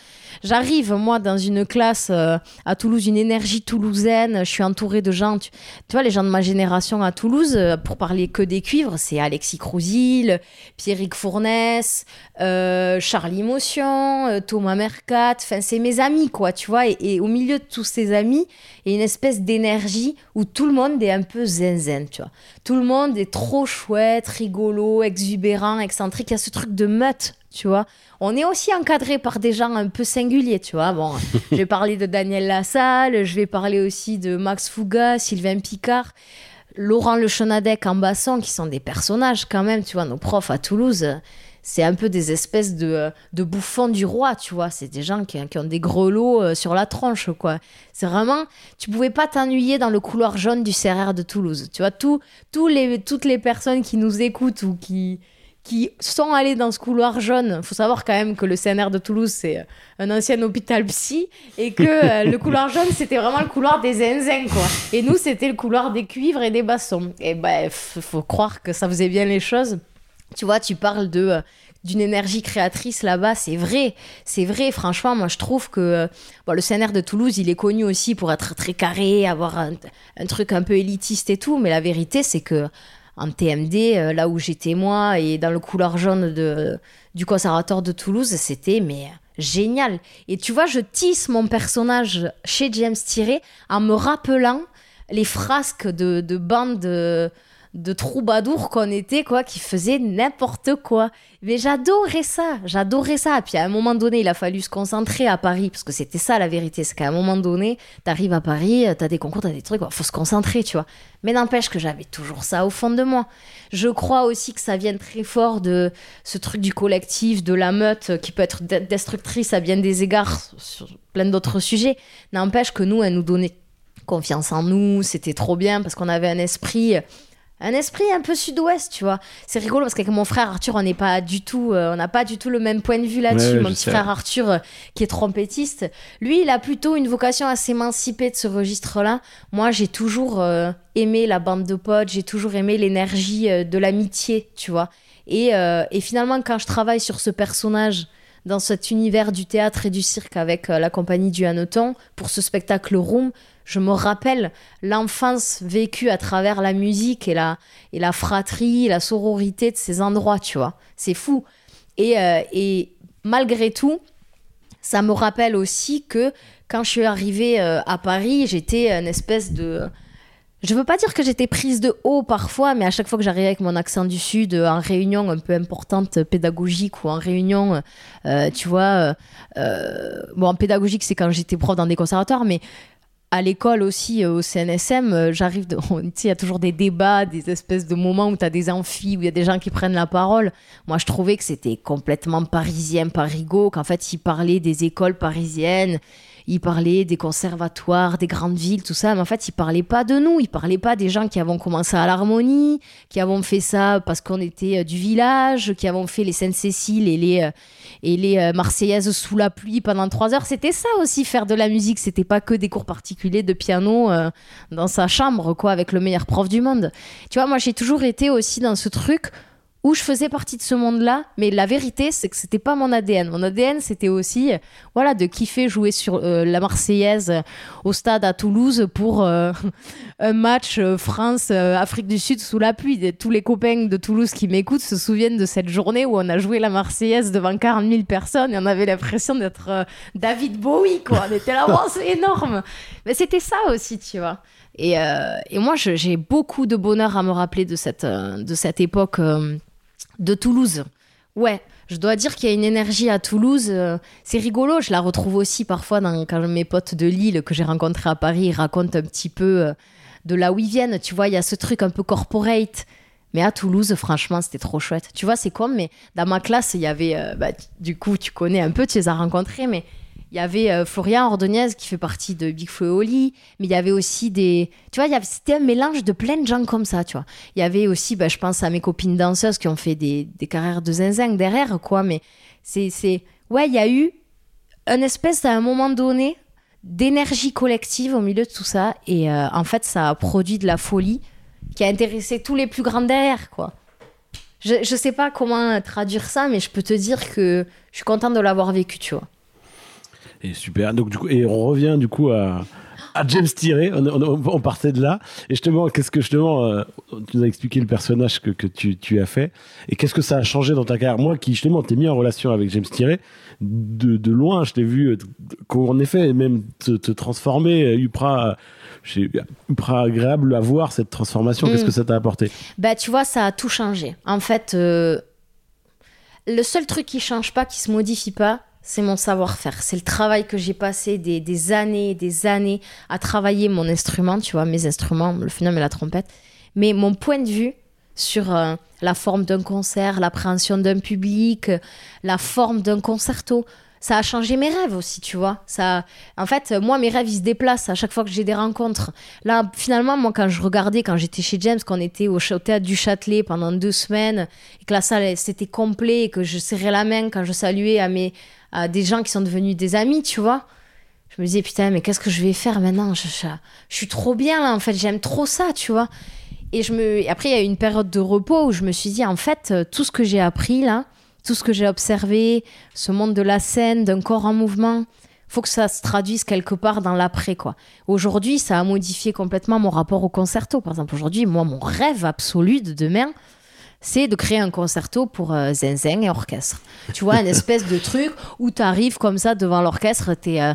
j'arrive moi dans une classe euh, à Toulouse, une énergie toulousaine. Je suis entourée de gens. Tu, vois, les gens de ma génération à Toulouse, pour parler que des cuivres, c'est Alexis Crouzil, Pierrick Fournès, Charlie Motion, Thomas Mercat. Enfin, c'est mes amis, quoi. Tu vois, et, et, au milieu de tous ces amis, il y a une espèce d'énergie où tout le monde est un peu zen-zen. Tu vois, tout le monde est trop chouette, rigolo, exubérant, excentrique. Il y a ce truc de meute, tu vois. On est aussi encadré par des gens un peu singuliers, tu vois. Bon, je vais parler de Daniel Lassalle, je vais parler aussi de Max Fouga, Sylvain Picard. Laurent Le Chenadec en basson, qui sont des personnages quand même, tu vois, nos profs à Toulouse, c'est un peu des espèces de, de, bouffons du roi, tu vois. C'est des gens qui, ont des grelots euh, sur la tronche, quoi. C'est vraiment, tu pouvais pas t'ennuyer dans le couloir jaune du CRR de Toulouse. Tu vois, tout, les, toutes les personnes qui nous écoutent ou qui, qui sont allées dans ce couloir jaune, faut savoir quand même que le CNR de Toulouse, c'est un ancien hôpital psy et que euh, le couloir jaune, c'était vraiment le couloir des zinzins, quoi. Et nous, c'était le couloir des cuivres et des bassons. Et ben, faut croire que ça faisait bien les choses. Tu vois, tu parles de euh, d'une énergie créatrice là-bas, c'est vrai, c'est vrai. Franchement, moi je trouve que euh, bon, le CNR de Toulouse, il est connu aussi pour être très carré, avoir un, truc un peu élitiste et tout, mais la vérité c'est que en TMD, euh, là où j'étais moi et dans le couloir jaune de, du conservatoire de Toulouse, c'était mais génial. Et tu vois, je tisse mon personnage chez James Tiré en me rappelant les frasques de, de bandes de, troubadours qu'on était, quoi, qui faisaient n'importe quoi. Mais j'adorais ça, j'adorais ça. Puis à un moment donné, il a fallu se concentrer à Paris, parce que c'était ça la vérité, c'est qu'à un moment donné, t'arrives à Paris, t'as des concours, t'as des trucs, faut se concentrer, tu vois. Mais n'empêche que j'avais toujours ça au fond de moi. Je crois aussi que ça vient très fort de ce truc du collectif, de la meute, qui peut être destructrice à bien des égards sur plein d'autres sujets. N'empêche que nous, elle nous donnait confiance en nous, c'était trop bien, parce qu'on avait un esprit un esprit un peu sud-ouest, tu vois. C'est rigolo parce qu'avec mon frère Arthur, on n'est pas du tout, euh, on n'a pas du tout le même point de vue là-dessus. mon petit frère Arthur, euh, qui est trompettiste, lui, il a plutôt une vocation à s'émanciper de ce registre-là. Moi, j'ai toujours euh, aimé la bande de potes, j'ai toujours aimé l'énergie de l'amitié, tu vois. Et, et, finalement, quand je travaille sur ce personnage dans cet univers du théâtre et du cirque avec la compagnie du Hanneton pour ce spectacle Room, je me rappelle l'enfance vécue à travers la musique et la, et la fratrie, la sororité de ces endroits, tu vois. C'est fou. Et, euh, et, malgré tout, ça me rappelle aussi que quand je suis arrivée euh, à Paris, j'étais une espèce de... Je veux pas dire que j'étais prise de haut parfois, mais à chaque fois que j'arrivais avec mon accent du Sud euh, en réunion un peu importante pédagogique ou en réunion, tu vois, bon, en pédagogique c'est quand j'étais prof dans des conservatoires, mais à l'école aussi, euh, au CNSM, euh, j'arrive, il y a toujours des débats, des espèces de moments où tu as des amphis, où il y a des gens qui prennent la parole. Moi, je trouvais que c'était complètement parisien, parigo, qu'en fait, ils parlaient des écoles parisiennes il parlait des conservatoires, des grandes villes, tout ça, mais en fait, il parlait pas de nous, il parlait pas des gens qui avons commencé à l'harmonie, qui avons fait ça parce qu'on était euh, du village, qui avons fait les Sainte-Cécile et les, et les euh, Marseillaises sous la pluie pendant trois heures. C'était ça aussi, faire de la musique. C'était pas que des cours particuliers de piano dans sa chambre, quoi, avec le meilleur prof du monde. Tu vois, moi, j'ai toujours été aussi dans ce truc où je faisais partie de ce monde-là, mais la vérité, c'est que c'était pas mon ADN. Mon ADN, c'était aussi, euh, voilà, de kiffer jouer sur euh, la Marseillaise euh, au stade à Toulouse pour un match France-Afrique du Sud sous la pluie. Tous les copains de Toulouse qui m'écoutent se souviennent de cette journée où on a joué la Marseillaise devant 40 000 personnes et on avait l'impression d'être David Bowie, quoi. On était là, oh, c'est énorme. Mais c'était ça aussi, tu vois. Et, et moi, j'ai beaucoup de bonheur à me rappeler de cette, de cette époque de Toulouse. Ouais, je dois dire qu'il y a une énergie à Toulouse. Euh, c'est rigolo, je la retrouve aussi parfois dans, quand mes potes de Lille que j'ai rencontrés à Paris racontent un petit peu euh, de là où ils viennent. Tu vois, il y a ce truc un peu corporate. Mais à Toulouse, franchement, c'était trop chouette. Tu vois, c'est comme, mais dans ma classe, il y avait, euh, bah, du coup, tu connais un peu, tu les as rencontrés, mais il y avait euh, Florian Ordonez qui fait partie de Big Flo et Oli, mais il y avait aussi des. Tu vois, c'était un mélange de plein de gens comme ça, tu vois. Il y avait aussi, bah, je pense à mes copines danseuses qui ont fait des, des carrières de zinzin derrière, quoi, mais c'est. Ouais, il y a eu un espèce, à un moment donné, d'énergie collective au milieu de tout ça, et euh, en fait, ça a produit de la folie qui a intéressé tous les plus grands derrière, quoi. Je, je sais pas comment traduire ça, mais je peux te dire que je suis contente de l'avoir vécu, tu vois. Et super. Donc, du coup, et on revient du coup à, à James Tiré. On, on, partait de là. Et justement, qu'est-ce que justement, euh, tu nous as expliqué le personnage que, que tu, tu, as fait. Et qu'est-ce que ça a changé dans ta carrière? Moi, qui justement t'ai mis en relation avec James Tiré, de, de loin, je t'ai vu, euh, qu'en effet, même te, te transformer, euh, Upra. C'est hyper agréable à voir cette transformation. Qu'est-ce mm. que ça t'a apporté? Bah, tu vois, ça a tout changé. En fait, euh, le seul truc qui change pas, qui se modifie pas, c'est mon savoir-faire. C'est le travail que j'ai passé des, des, années et des années à travailler mon instrument, tu vois, mes instruments, le phénomène et la trompette. Mais mon point de vue sur euh, la forme d'un concert, l'appréhension d'un public, la forme d'un concerto, ça a changé mes rêves aussi, tu vois. Ça, en fait, moi, mes rêves, ils se déplacent à chaque fois que j'ai des rencontres. Là, finalement, moi, quand je regardais, quand j'étais chez James, qu'on était au, théâtre du Châtelet pendant deux semaines, et que la salle, c'était complet, et que je serrais la main quand je saluais à, mes, à des gens qui sont devenus des amis, tu vois. Je me disais, putain, mais qu'est-ce que je vais faire maintenant? Je, suis trop bien, là, en fait, j'aime trop ça, tu vois. Et je me... après, il y a eu une période de repos où je me suis dit, en fait, tout ce que j'ai appris, là, tout ce que j'ai observé, ce monde de la scène, d'un corps en mouvement, faut que ça se traduise quelque part dans l'après quoi. Aujourd'hui, ça a modifié complètement mon rapport au concerto. Par exemple, aujourd'hui, moi, mon rêve absolu de demain, c'est de créer un concerto pour euh, zinzin et orchestre. Tu vois, une espèce de truc où tu arrives comme ça devant l'orchestre, euh,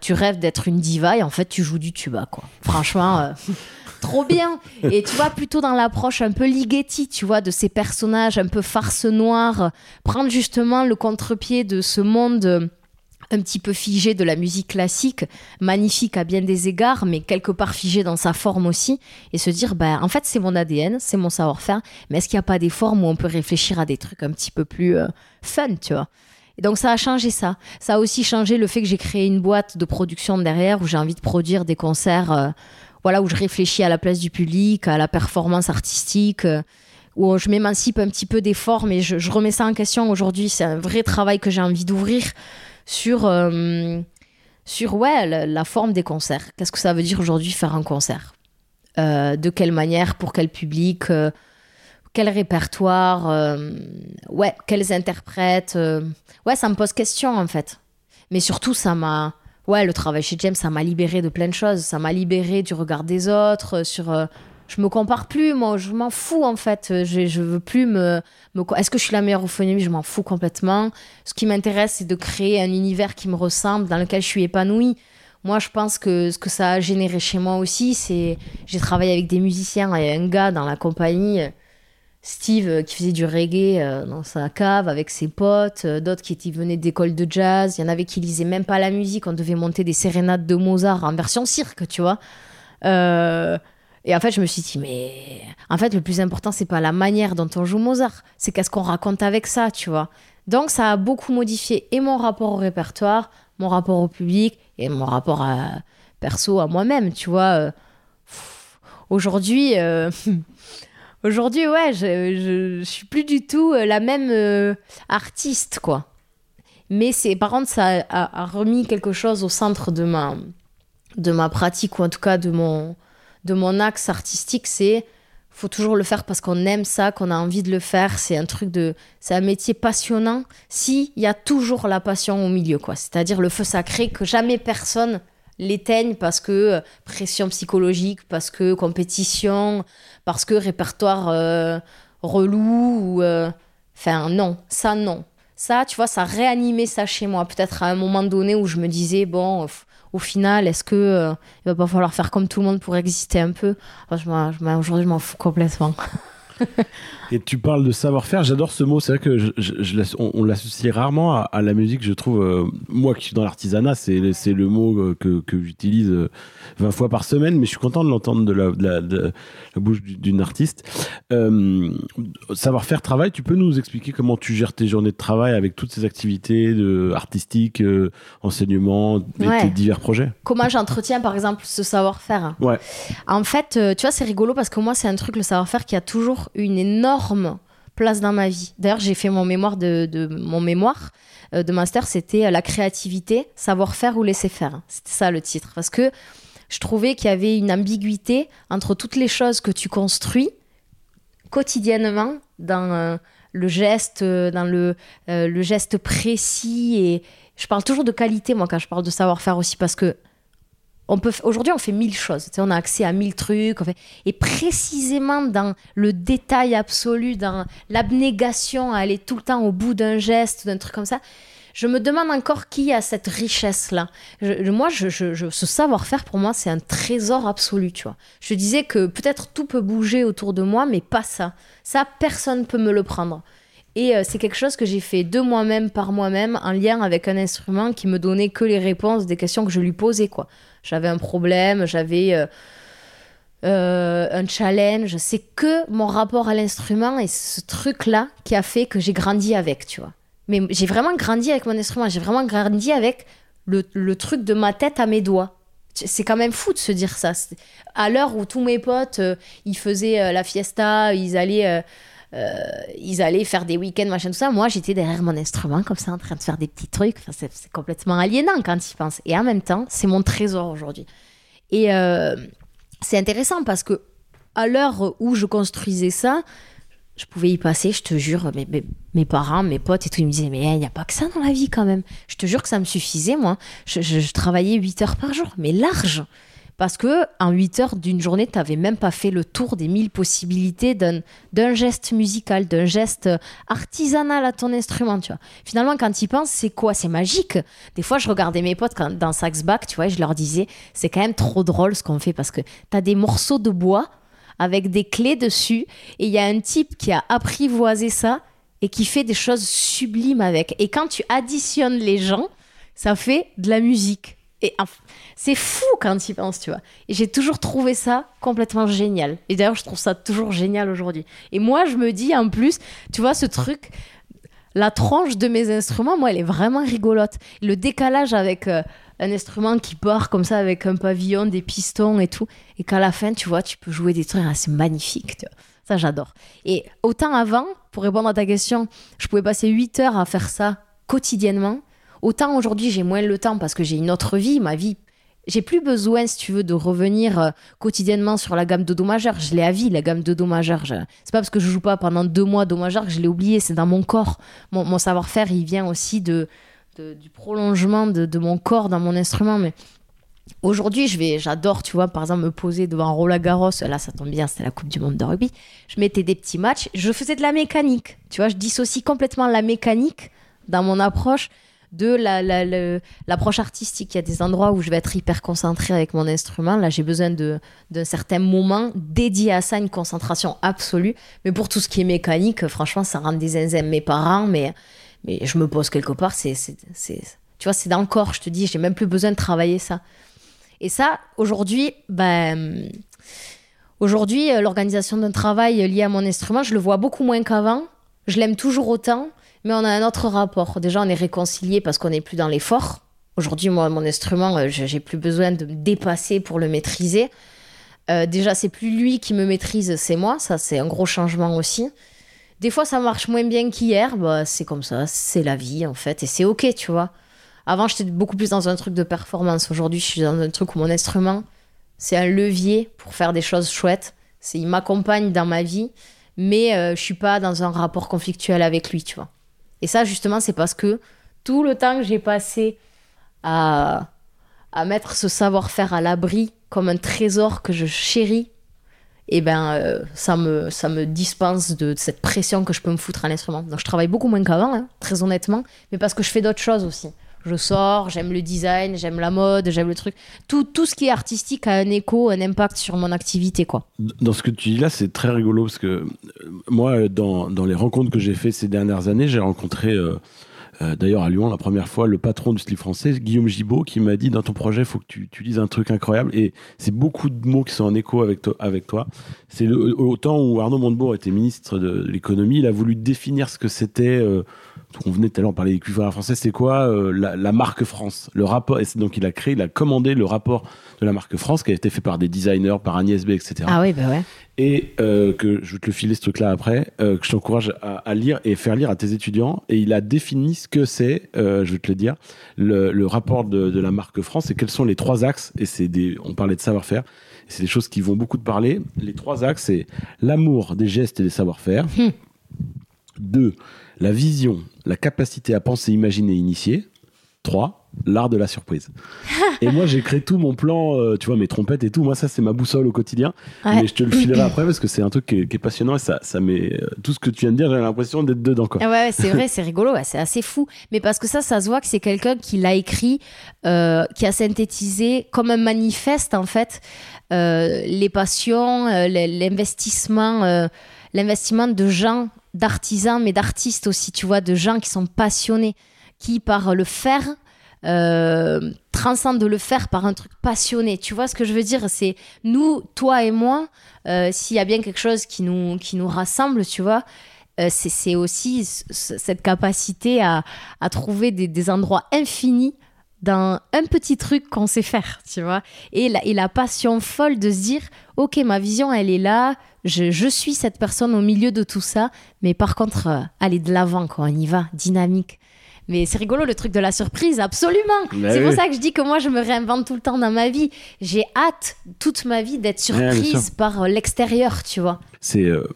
tu rêves d'être une diva et en fait tu joues du tuba, quoi. Franchement, euh, trop bien. Et tu vois, plutôt dans l'approche un peu Ligeti, tu vois, de ces personnages un peu farce noire, prendre justement le contre-pied de ce monde euh, un petit peu figé de la musique classique, magnifique à bien des égards, mais quelque part figé dans sa forme aussi, et se dire, ben, en fait, c'est mon ADN, c'est mon savoir-faire, mais est-ce qu'il n'y a pas des formes où on peut réfléchir à des trucs un petit peu plus euh, fun, tu vois? Et donc ça a changé ça. Ça a aussi changé le fait que j'ai créé une boîte de production derrière où j'ai envie de produire des concerts euh, voilà, où je réfléchis à la place du public, à la performance artistique, euh, où je m'émancipe un petit peu des formes et je, remets ça en question aujourd'hui. C'est un vrai travail que j'ai envie d'ouvrir sur, euh, sur ouais, la, forme des concerts. Qu'est-ce que ça veut dire aujourd'hui faire un concert? Euh, De quelle manière, pour quel public quel répertoire, ouais, quels interprètes. ouais, ça me pose question en fait. Mais surtout, ça m'a ouais, le travail chez James, ça m'a libéré de plein de choses. Ça m'a libéré du regard des autres, euh, sur. Euh, je me compare plus, moi, je m'en fous en fait. Je, je veux plus me. Est-ce que je suis la meilleure au phonémie Je m'en fous complètement. Ce qui m'intéresse, c'est de créer un univers qui me ressemble, dans lequel je suis épanouie. Moi, je pense que ce que ça a généré chez moi aussi, c'est. J'ai travaillé avec des musiciens. A un gars dans la compagnie Steve euh, qui faisait du reggae euh, dans sa cave avec ses potes, euh, d'autres qui étaient, venaient d'école de jazz, il y en avait qui lisaient même pas la musique, on devait monter des sérénades de Mozart en version cirque, tu vois. Et en fait, je me suis dit, mais en fait, le plus important, c'est pas la manière dont on joue Mozart, c'est qu'est-ce qu'on raconte avec ça, tu vois. Donc, ça a beaucoup modifié et mon rapport au répertoire, mon rapport au public et mon rapport perso à moi-même, tu vois. Aujourd'hui, Aujourd'hui, ouais, je, je, suis plus du tout euh, la même euh, artiste, quoi. Mais c'est, par contre, ça a, remis quelque chose au centre de ma, de ma pratique, ou en tout cas de mon, de mon axe artistique, c'est faut toujours le faire parce qu'on aime ça, qu'on a envie de le faire. C'est un truc de, c'est un métier passionnant. Si il y a toujours la passion au milieu, quoi. C'est-à-dire le feu sacré que jamais personne l'éteigne parce que euh, pression psychologique, parce que compétition, parce que répertoire euh, relou ou, euh, enfin non, ça non. Ça, tu vois, ça réanimait ça chez moi. Peut-être à un moment donné où je me disais bon au final, est-ce que euh, il va pas falloir faire comme tout le monde pour exister un peu? Aujourd'hui, je m'en fous complètement. Et tu parles de savoir-faire, j'adore ce mot. C'est vrai que je, on, l'associe rarement à, la musique, je trouve. Euh, moi qui suis dans l'artisanat, c'est le mot euh, que, que j'utilise 20 euh, fois par semaine, mais je suis content de l'entendre de la, de, la, bouche d'une artiste. savoir-faire, travail, tu peux nous expliquer comment tu gères tes journées de travail avec toutes ces activités de, artistiques, enseignement et tes divers projets? Comment j'entretiens par exemple ce savoir-faire? Ouais. En fait, tu vois, c'est rigolo parce que moi, c'est un truc, le savoir-faire, qui a toujours une énorme place dans ma vie. D'ailleurs, j'ai fait mon mémoire de, mon mémoire euh, de master, c'était euh, la créativité, savoir-faire ou laisser faire. C'était ça le titre. Parce que je trouvais qu'il y avait une ambiguïté entre toutes les choses que tu construis quotidiennement dans euh, le geste, dans le, le geste précis. Et je parle toujours de qualité, moi, quand je parle de savoir-faire aussi, parce que peut aujourd'hui on fait mille choses. On a accès à mille trucs et précisément dans le détail absolu dans l'abnégation à aller tout le temps au bout d'un geste d'un truc comme ça je me demande encore qui a cette richesse là moi je, ce savoir faire pour moi c'est un trésor absolu je disais que peut-être tout peut bouger autour de moi mais pas ça. Ça personne peut me le prendre. Et euh, c'est quelque chose que j'ai fait de moi-même, par moi-même, en lien avec un instrument qui me donnait que les réponses des questions que je lui posais, quoi j'avais un problème, j'avais euh, euh, un challenge. C'est que mon rapport à l'instrument et ce truc-là qui a fait que j'ai grandi avec, tu vois. Mais j'ai vraiment grandi avec mon instrument, j'ai vraiment grandi avec le, truc de ma tête à mes doigts. C'est quand même fou de se dire ça. À l'heure où tous mes potes, euh, ils faisaient la fiesta, ils allaient ils allaient faire des week-ends, machin, tout ça. Moi, j'étais derrière mon instrument, comme ça, en train de faire des petits trucs. Enfin, c'est complètement aliénant quand tu penses. Et en même temps, c'est mon trésor aujourd'hui. Et euh, c'est intéressant parce que à l'heure où je construisais ça, je pouvais y passer, je te jure, mes, parents, mes potes et tout, ils me disaient, mais il n'y a pas que ça dans la vie quand même. Je te jure que ça me suffisait, moi. Je, je travaillais 8 heures par jour, mais large. Parce que en 8 heures d'une journée, tu n'avais même pas fait le tour des 1000 possibilités d'un geste musical, d'un geste artisanal à ton instrument, tu vois. Finalement, quand tu y penses, c'est quoi? C'est magique. Des fois, je regardais mes potes dans Saxback, tu vois, je leur disais, c'est quand même trop drôle ce qu'on fait parce que tu as des morceaux de bois avec des clés dessus et il y a un type qui a apprivoisé ça et qui fait des choses sublimes avec. Et quand tu additionnes les gens, ça fait de la musique. Et c'est fou quand tu y penses, tu vois. Et j'ai toujours trouvé ça complètement génial. Et d'ailleurs, je trouve ça toujours génial aujourd'hui. Et moi, je me dis en plus, tu vois, ce truc, la tranche de mes instruments, moi, elle est vraiment rigolote. Le décalage avec euh, un instrument qui part comme ça, avec un pavillon, des pistons et tout, et qu'à la fin, tu vois, tu peux jouer des trucs assez magnifiques, tu vois. Ça, j'adore. Et autant avant, pour répondre à ta question, je pouvais passer 8 heures à faire ça quotidiennement. Autant aujourd'hui, j'ai moins le temps parce que j'ai une autre vie, ma vie. J'ai plus besoin, si tu veux, de revenir euh, quotidiennement sur la gamme de do majeur. Je l'ai à vie, la gamme de do majeur. C'est pas parce que je joue pas pendant deux mois do majeur que je l'ai oublié. C'est dans mon corps. Mon, savoir-faire, il vient aussi de, du prolongement de, mon corps dans mon instrument. Mais Aujourd'hui, je vais, j'adore, tu vois, par exemple, me poser devant Roland Garros. Là, ça tombe bien, c'était la Coupe du Monde de rugby. Je mettais des petits matchs. Je faisais de la mécanique. Tu vois, je dissocie complètement la mécanique dans mon approche de l'approche la, artistique. Il y a des endroits où je vais être hyper concentrée avec mon instrument. Là, j'ai besoin d'un certain moment dédié à ça, une concentration absolue. Mais pour tout ce qui est mécanique, franchement, ça rend des zinzins mes parents. Mais, je me pose quelque part. Tu vois, c'est dans le corps, je te dis. J'ai même plus besoin de travailler ça. Et ça, aujourd'hui, ben. Aujourd'hui, euh, l'organisation d'un travail lié à mon instrument, je le vois beaucoup moins qu'avant. Je l'aime toujours autant, mais on a un autre rapport. Déjà, on est réconcilié parce qu'on n'est plus dans l'effort. Aujourd'hui, moi, mon instrument, euh, j'ai plus besoin de me dépasser pour le maîtriser. Euh, déjà, c'est plus lui qui me maîtrise, c'est moi. Ça, c'est un gros changement aussi. Des fois, ça marche moins bien qu'hier. Bah, c'est comme ça, c'est la vie, en fait. Et c'est OK, tu vois. Avant, j'étais beaucoup plus dans un truc de performance. Aujourd'hui, je suis dans un truc où mon instrument, c'est un levier pour faire des choses chouettes. Il m'accompagne dans ma vie, mais euh, je suis pas dans un rapport conflictuel avec lui, tu vois. Et ça, justement, c'est parce que tout le temps que j'ai passé à, mettre ce savoir-faire à l'abri comme un trésor que je chéris, et ben euh, ça, me, ça me dispense de, cette pression que je peux me foutre à l'instrument. Donc je travaille beaucoup moins qu'avant, hein, très honnêtement, mais parce que je fais d'autres choses aussi. Je sors, j'aime le design, j'aime la mode, j'aime le truc. Tout, tout ce qui est artistique a un écho, un impact sur mon activité, quoi. Dans ce que tu dis là, c'est très rigolo parce que euh, moi, dans, dans les rencontres que j'ai fait ces dernières années, j'ai rencontré euh, euh, d'ailleurs, à Lyon, la première fois, le patron du slip français, Guillaume Gibaud, qui m'a dit dans ton projet, il faut que tu, tu dises un truc incroyable. Et c'est beaucoup de mots qui sont en écho avec, toi. C'est au temps où Arnaud Montebourg était ministre de, l'économie, il a voulu définir ce que c'était. On venait tout à l'heure parler des cuivres français, c'est quoi euh, la, marque France Le rapport, et donc il a créé, il a commandé le rapport de la marque France qui a été fait par des designers, par Agnès B, etc. Ah oui, bah ouais et euh, que je vais te le filer ce truc-là après, euh, que je t'encourage à, lire et faire lire à tes étudiants. Et il a défini ce que c'est, je vais te le dire, le, rapport de, la marque France et quels sont les trois axes. Et c'est des, on parlait de savoir-faire. C'est des choses qui vont beaucoup te parler. Les trois axes, c'est l'amour des gestes et des savoir-faire. Hum. Deux, la vision, la capacité à penser, imaginer, initier. Trois, l'art de la surprise. et moi, j'ai créé tout mon plan, euh, tu vois, mes trompettes et tout. Moi, ça, c'est ma boussole au quotidien. Mais je te le filerai après parce que c'est un truc qui est, passionnant et ça, ça met euh, tout ce que tu viens de dire, j'ai l'impression d'être dedans. Quoi. Ah ouais, c'est vrai, c'est rigolo, c'est assez fou. Mais parce que ça, ça se voit que c'est quelqu'un qui l'a écrit, euh, qui a synthétisé comme un manifeste, en fait, les passions, l'investissement, l'investissement de gens, d'artisans, mais d'artistes aussi, tu vois, de gens qui sont passionnés, qui, par le faire, euh, transcende de le faire par un truc passionné. Tu vois ce que je veux dire? C'est nous, toi et moi, euh, s'il y a bien quelque chose qui nous, qui nous rassemble, tu vois, euh, c'est aussi cette capacité à, à trouver des, des, endroits infinis dans un petit truc qu'on sait faire, tu vois. Et la, et la passion folle de se dire, ok, ma vision, elle est là, je, je suis cette personne au milieu de tout ça, mais par contre, aller de l'avant, quoi, on y va, dynamique. Mais c'est rigolo le truc de la surprise, absolument. Bah c'est pour ça que je dis que moi je me réinvente tout le temps dans ma vie. J'ai hâte toute ma vie d'être surprise par euh, l'extérieur, tu vois. C'est euh,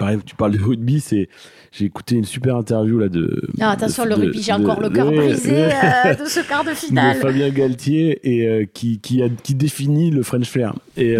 pareil, tu parles de rugby, c'est j'ai écouté une super interview là de. Non, attention, le rugby, j'ai encore le cœur brisé euh, de ce quart de finale. De Fabien Galtier et qui, qui, a, qui définit le French flair. Et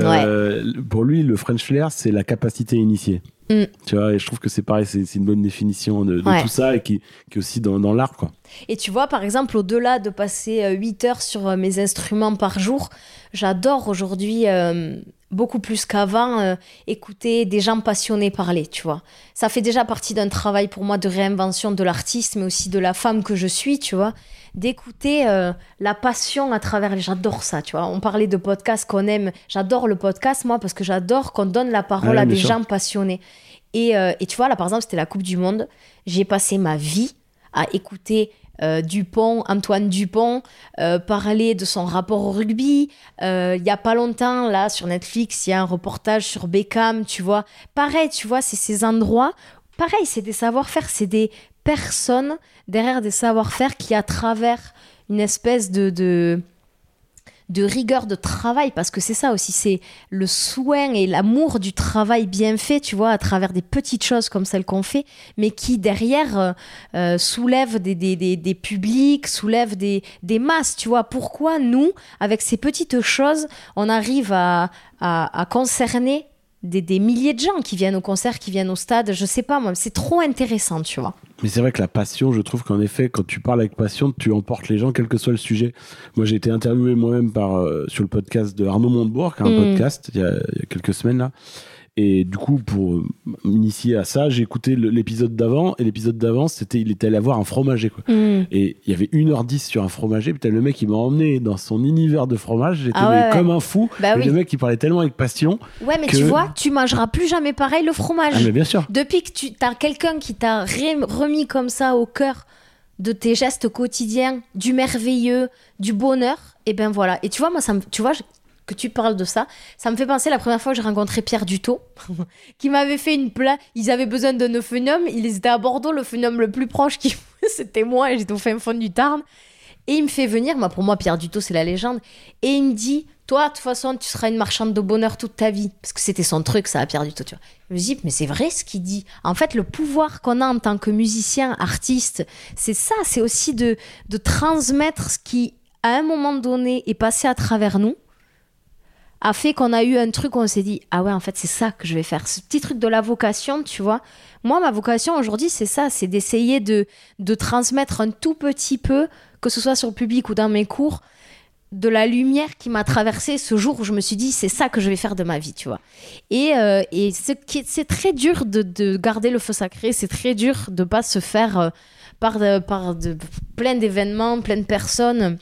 pour lui, le French flair, c'est la capacité initiée. Mm. Tu vois, et je trouve que c'est pareil, c'est une bonne définition de, tout ça et qui, qui est aussi dans, dans l'art, quoi. Et tu vois, par exemple, au-delà de passer 8 euh, heures sur euh, mes instruments par jour, j'adore aujourd'hui, euh, beaucoup plus qu'avant, écouter des gens passionnés parler, tu vois. Ça fait déjà partie d'un travail pour moi de réinvention de l'artiste, mais aussi de la femme que je suis, tu vois. D'écouter la passion à travers les... J'adore ça, tu vois. On parlait de podcast qu'on aime. J'adore le podcast, moi, parce que j'adore qu'on donne la parole à des gens passionnés. Et, et tu vois, là, par exemple, c'était la Coupe du Monde. J'ai passé ma vie à écouter euh, Dupont, Antoine Dupont, euh, parler de son rapport au rugby. Euh, il y a pas longtemps, là, sur Netflix, il y a un reportage sur Beckham, tu vois. Pareil, tu vois, c'est ces endroits. Pareil, c'est des savoir-faire, c'est des personnes derrière des savoir-faire qui, à travers une espèce de de rigueur de travail, parce que c'est ça aussi, c'est le soin et l'amour du travail bien fait, tu vois, à travers des petites choses comme celles qu'on fait, mais qui derrière euh, euh, soulèvent des, des, des, publics, soulèvent des, des masses, tu vois. Pourquoi nous, avec ces petites choses, on arrive à, à, à concerner des, des, milliers de gens qui viennent au concert, qui viennent au stade, je sais pas moi, c'est trop intéressant, tu vois. Mais c'est vrai que la passion, je trouve qu'en effet, quand tu parles avec passion, tu emportes les gens, quel que soit le sujet. Moi, j'ai été interviewé moi-même par euh, sur le podcast de Arnaud Montebourg, un mm. podcast il y, a, il y, a, quelques semaines là. Et du coup, pour m'initier à ça, j'ai écouté l'épisode d'avant. Et l'épisode d'avant, c'était il était allé voir un fromager. Quoi. Mm. Et il y avait 1h10 sur un fromager. Putain, le mec, il m'a emmené dans son univers de fromage. J'étais ah comme un fou. Bah Le mec, il parlait tellement avec passion. Ouais, mais tu vois, tu mangeras plus jamais pareil le fromage. Ah, mais bien sûr. Depuis que tu as quelqu'un qui t'a remis comme ça au cœur de tes gestes quotidiens, du merveilleux, du bonheur, et ben voilà. Et tu vois, moi, ça me, tu vois, que tu parles de ça, ça me fait penser la première fois que j'ai rencontré Pierre Dutot, qui m'avait fait une plaie. Ils avaient besoin d'un euphénium. Ils étaient à Bordeaux, l'euphénium le plus proche, qui... c'était moi, et j'étais au fin fond du Tarn. Et il me fait venir, moi, pour moi, Pierre Dutot, c'est la légende. Et il me dit toi, de toute façon, tu seras une marchande de bonheur toute ta vie. Parce que c'était son truc, ça a perdu tout, tu vois. Je me dis, mais c'est vrai ce qu'il dit. En fait, le pouvoir qu'on a en tant que musicien, artiste, c'est ça, c'est aussi de transmettre ce qui, à un moment donné, est passé à travers nous a fait qu'on a eu un truc où on s'est dit ah ouais en fait c'est ça que je vais faire. Ce petit truc de la vocation tu vois. Moi ma vocation aujourd'hui c'est ça c'est d'essayer de, de transmettre un tout petit peu que ce soit sur le public ou dans mes cours de la lumière qui m'a traversé ce jour où je me suis dit c'est ça que je vais faire de ma vie tu vois. Et, euh, et c'est très dur de, de, garder le feu sacré c'est très dur de pas se faire euh, par, de, par de, plein d'événements plein de personnes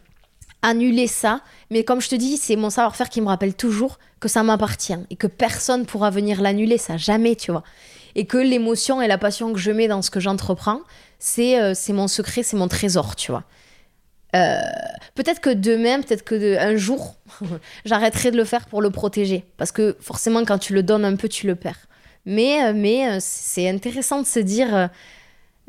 annuler ça. Mais comme je te dis, c'est mon savoir-faire qui me rappelle toujours que ça m'appartient et que personne pourra venir l'annuler, ça jamais, tu vois. Et que l'émotion et la passion que je mets dans ce que j'entreprends, c'est euh, mon secret, c'est mon trésor, tu vois. Euh, peut-être que demain, peut-être que un jour, j'arrêterai de le faire pour le protéger. Parce que forcément, quand tu le donnes un peu, tu le perds. Mais, euh, mais c'est intéressant de se dire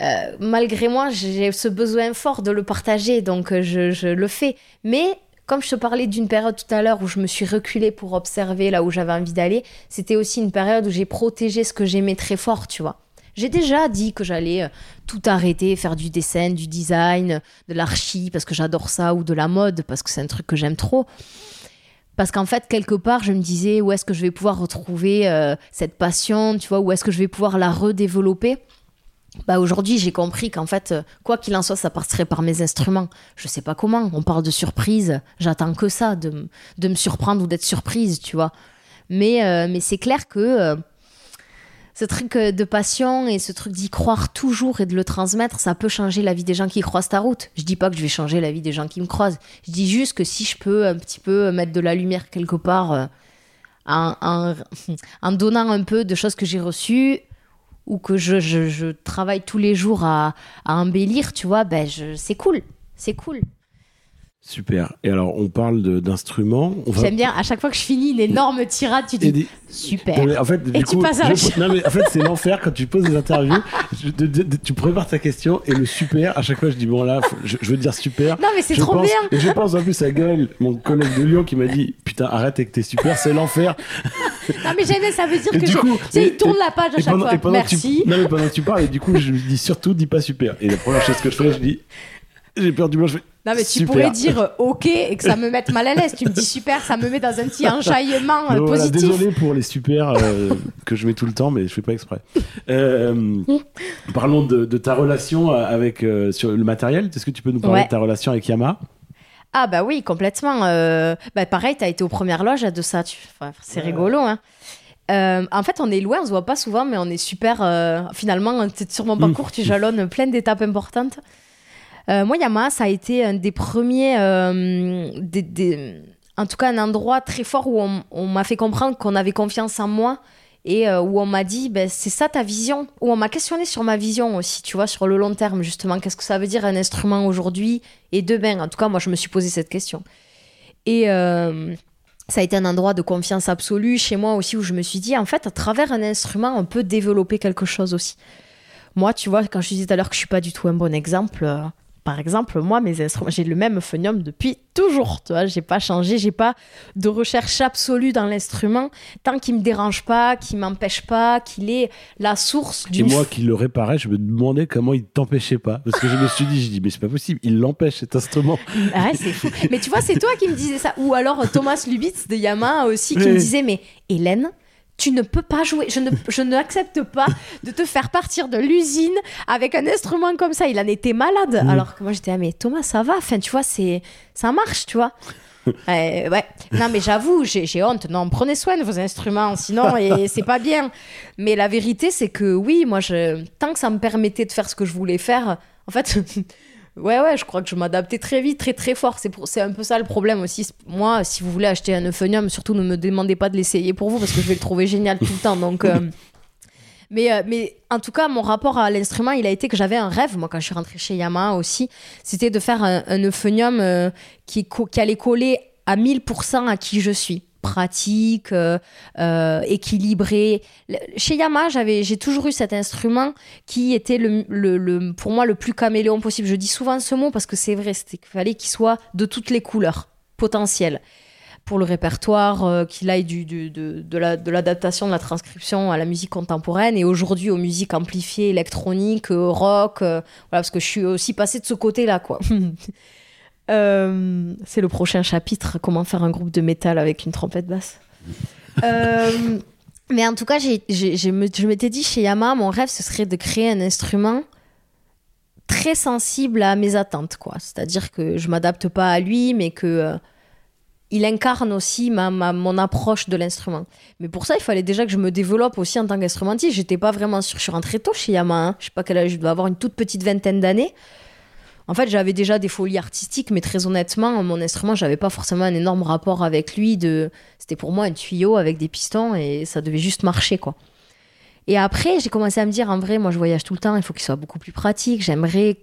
euh, malgré moi, j'ai ce besoin fort de le partager, donc euh, je, le fais. Mais comme je te parlais d'une période tout à l'heure où je me suis reculée pour observer là où j'avais envie d'aller, c'était aussi une période où j'ai protégé ce que j'aimais très fort, tu vois. J'ai déjà dit que j'allais euh, tout arrêter, faire du dessin, du design, de l'archi, parce que j'adore ça, ou de la mode, parce que c'est un truc que j'aime trop. Parce qu'en fait, quelque part, je me disais, où est-ce que je vais pouvoir retrouver cette passion, tu vois, où est-ce que je vais pouvoir la redévelopper? Bah aujourd'hui, j'ai compris qu'en fait, euh, quoi qu'il en soit, ça passerait par mes instruments. Je sais pas comment. On parle de surprise. J'attends que ça, de, de, me surprendre ou d'être surprise, tu vois. Mais, euh, mais c'est clair que euh, ce truc de passion et ce truc d'y croire toujours et de le transmettre, ça peut changer la vie des gens qui croisent ta route. Je dis pas que je vais changer la vie des gens qui me croisent. Je dis juste que si je peux un petit peu mettre de la lumière quelque part en, en, en donnant un peu de choses que j'ai reçues ou que je, travaille tous les jours à, à embellir, tu vois, ben c'est cool. C'est cool. Super. Et alors, on parle d'instruments. Va... J'aime bien, à chaque fois que je finis une énorme tirade, tu dis super. en fait, et tu passes à je... Non, mais en fait, c'est l'enfer quand tu poses des interviews. tu prépares ta question et le super, à chaque fois, je dis bon, là, je, veux dire super. Non, mais c'est trop bien. Et je pense en plus à Gaël, mon collègue de Lyon, qui m'a dit putain, arrête avec tes super, c'est l'enfer. non, mais j'aime, ça veut dire que coup, tu sais, il tourne la page à chaque fois. Merci. non, mais pendant que tu parles, et du coup, je lui dis surtout, dis pas super. Et la première chose que je fais, je dis j'ai perdu du blanc, non, mais tu pourrais dire euh, OK et que ça me mette mal à l'aise. Tu me dis super, ça me met dans un petit enjaillement euh, positif. désolé pour les super euh, que je mets tout le temps, mais je fais pas exprès. parlons de, ta relation avec sur le matériel. Est-ce que tu peux nous parler de ta relation avec Yamaha ah bah oui, complètement. bah pareil, tu as été aux premières loges de ça. c'est rigolo. Hein. en fait, on est loin, on se voit pas souvent, mais on est super. finalement, sur mon parcours, tu jalonnes plein d'étapes importantes. Euh, moi, Yamaha, ça a été un des premiers, euh, en tout cas un endroit très fort où on, m'a fait comprendre qu'on avait confiance en moi et euh, où on m'a dit, ben, c'est ça ta vision, où on m'a questionné sur ma vision aussi, tu vois, sur le long terme, justement, qu'est-ce que ça veut dire un instrument aujourd'hui et demain? En tout cas, moi, je me suis posé cette question. Et ça a été un endroit de confiance absolue chez moi aussi, où je me suis dit, en fait, à travers un instrument, on peut développer quelque chose aussi. Moi, tu vois, quand je disais tout à l'heure que je suis pas du tout un bon exemple, par exemple, moi, mes instruments, j'ai le même phonium depuis toujours. Tu vois, j'ai pas changé, j'ai pas de recherche absolue dans l'instrument tant qu'il me dérange pas, qu'il m'empêche pas, qu'il est la source du. Et moi qui le réparais, je me demandais comment il t'empêchait pas, parce que je me suis dit, je dis, mais c'est pas possible, il l'empêche cet instrument. Ah c'est fou. mais tu vois, c'est toi qui me disais ça, ou alors Thomas Lubitz de Yamaha aussi qui me disait, mais Hélène tu ne peux pas jouer. Je ne, je n'accepte pas de te faire partir de l'usine avec un instrument comme ça. Il en était malade. Mm. Alors que moi, j'étais, ah, mais Thomas, ça va? Enfin, tu vois, c'est, ça marche, tu vois. ouais. Non, mais j'avoue, j'ai, honte. Non, prenez soin de vos instruments, sinon, et c'est pas bien. Mais la vérité, c'est que oui, moi, je, tant que ça me permettait de faire ce que je voulais faire, en fait, Ouais, ouais, je crois que je m'adaptais très vite, très très fort. C'est, c'est un peu ça le problème aussi. Moi, si vous voulez acheter un euphonium, surtout ne me demandez pas de l'essayer pour vous parce que je vais le trouver génial tout le temps. Donc, euh, mais, euh, mais en tout cas, mon rapport à l'instrument, il a été que j'avais un rêve, moi, quand je suis rentrée chez Yamaha aussi. C'était de faire un, un euphonium euh, qui, qui allait coller à 1000% à qui je suis pratique, euh, euh, équilibré. Chez Yamaha, j'ai toujours eu cet instrument qui était le, le, pour moi le plus caméléon possible. Je dis souvent ce mot parce que c'est vrai, c'était qu'il fallait qu'il soit de toutes les couleurs potentielles. pour le répertoire, euh, qu'il aille du, du- de, de la- de l'adaptation, de la transcription à la musique contemporaine et aujourd'hui aux musiques amplifiées, électroniques, euh, rock. voilà, parce que je suis aussi passée de ce côté-là, quoi. Euh, c'est le prochain chapitre, comment faire un groupe de métal avec une trompette basse. Euh, mais en tout cas, me- je m'étais dit chez Yamaha, mon rêve, ce serait de créer un instrument très sensible à mes attentes, quoi. C'est-à-dire que je m'adapte pas à lui, mais que euh, il incarne aussi ma, ma- mon approche de l'instrument. Mais pour ça, il fallait déjà que je me développe aussi en tant qu'instrumentiste. J'étais pas vraiment sûre. Je suis rentrée tôt chez Yamaha. hein. Je sais pas quel âge, je dois avoir une toute petite vingtaine d'années. En fait, j'avais déjà des folies artistiques, mais très honnêtement, mon instrument, j'avais pas forcément un énorme rapport avec lui. C'était pour moi un tuyau avec des pistons et ça devait juste marcher, quoi. Et après, j'ai commencé à me dire, en vrai, moi, je voyage tout le temps, il faut qu'il soit beaucoup plus pratique. J'aimerais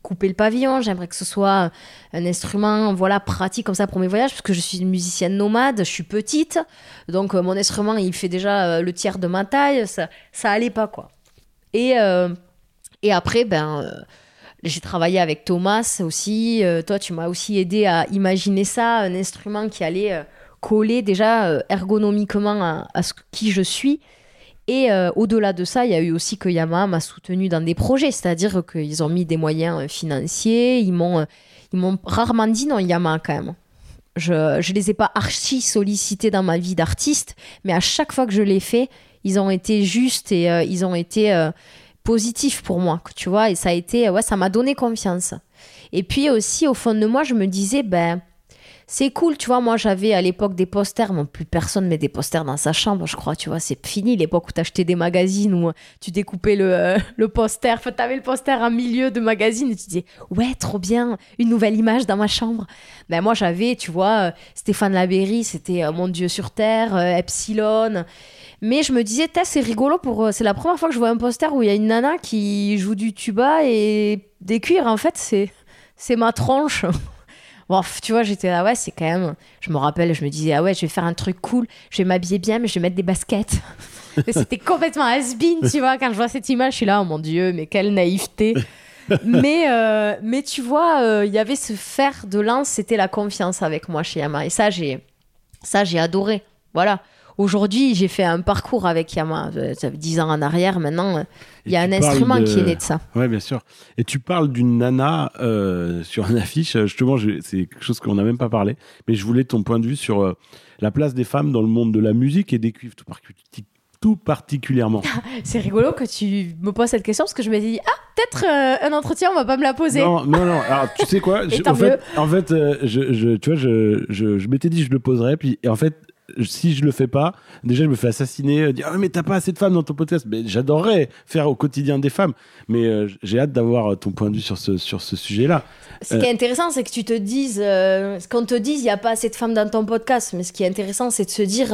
couper le pavillon, j'aimerais que ce soit un instrument, voilà, pratique comme ça pour mes voyages, parce que je suis une musicienne nomade, je suis petite, donc euh, mon instrument, il fait déjà euh, le tiers de ma taille, ça, ça allait pas, quoi. Et, euh, et après, ben... j'ai travaillé avec Thomas aussi. Euh, toi, tu m'as aussi aidé à imaginer ça, un instrument qui allait euh, coller déjà euh, ergonomiquement à, ce qui je suis. Et au-delà de ça, il y a eu aussi que Yamaha m'a soutenu dans des projets, c'est-à-dire qu'ils ont mis des moyens financiers, ils m'ont, ils m'ont rarement dit non Yamaha quand même. Je ne les ai pas archi sollicités dans ma vie d'artiste, mais à chaque fois que je l'ai fait, ils ont été justes et ils ont été positifs pour moi, tu vois, et ça a été, ouais, ça m'a donné confiance. Et puis aussi, au fond de moi, je me disais, ben, c'est cool, tu vois. Moi, j'avais à l'époque des posters. Bon, plus personne met des posters dans sa chambre, je crois, tu vois. C'est fini l'époque où t'achetais des magazines où tu découpais le, euh, le poster. Enfin, t'avais le poster en milieu de magazine et tu disais, ouais, trop bien, une nouvelle image dans ma chambre. Ben, moi, j'avais, tu vois, euh, Stéphane Labéry, c'était euh, Mon Dieu sur Terre, euh, Epsilon. Mais je me disais, c'est rigolo pour. euh, C'est la première fois que je vois un poster où il y a une nana qui joue du tuba et des cuirs. En fait, c'est, c'est ma tronche. Bon, tu vois, j'étais là, ouais, c'est quand même. Je me rappelle, je me disais, ah ouais, je vais faire un truc cool, je vais m'habiller bien, mais je vais mettre des baskets. C'était complètement has-been, tu vois, quand je vois cette image, je suis là, oh mon Dieu, mais quelle naïveté. mais, euh, mais tu vois, euh, il y avait ce fer de lance, c'était la confiance avec moi chez Yamaha. Et ça, j'ai, ça, j'ai adoré. Voilà. Aujourd'hui, j'ai fait un parcours avec Yamaha. Euh, Ça fait 10 ans en arrière, maintenant, il y a un instrument de- qui est né de ça. Ouais, bien sûr. Et tu parles d'une nana euh, sur une affiche. euh, Justement, c'est quelque chose qu'on n'a même pas parlé. Mais je voulais ton point de vue sur euh, la place des femmes dans le monde de la musique et des cuivres, tout, particulièrement. C'est rigolo que tu me poses cette question parce que je me dis, ah, peut-être euh, un entretien, on va pas me la poser. Non, non, non. Alors, tu sais quoi? Je- En fait, en fait euh, je, je- tu vois, je, je, je m'étais dit je le poserais. Puis, et en fait, si je le fais pas, déjà, je me fais assassiner. euh, dire, ah, mais t'as pas assez de femmes dans ton podcast. Mais j'adorerais faire au quotidien des femmes. Mais euh, j'ai hâte d'avoir euh, ton point de vue sur ce, sur ce sujet-là. Ce qui est intéressant, c'est que tu te dises, euh, qu'on te dise, il n'y a pas assez de femmes dans ton podcast. Mais ce qui est intéressant, c'est de se dire,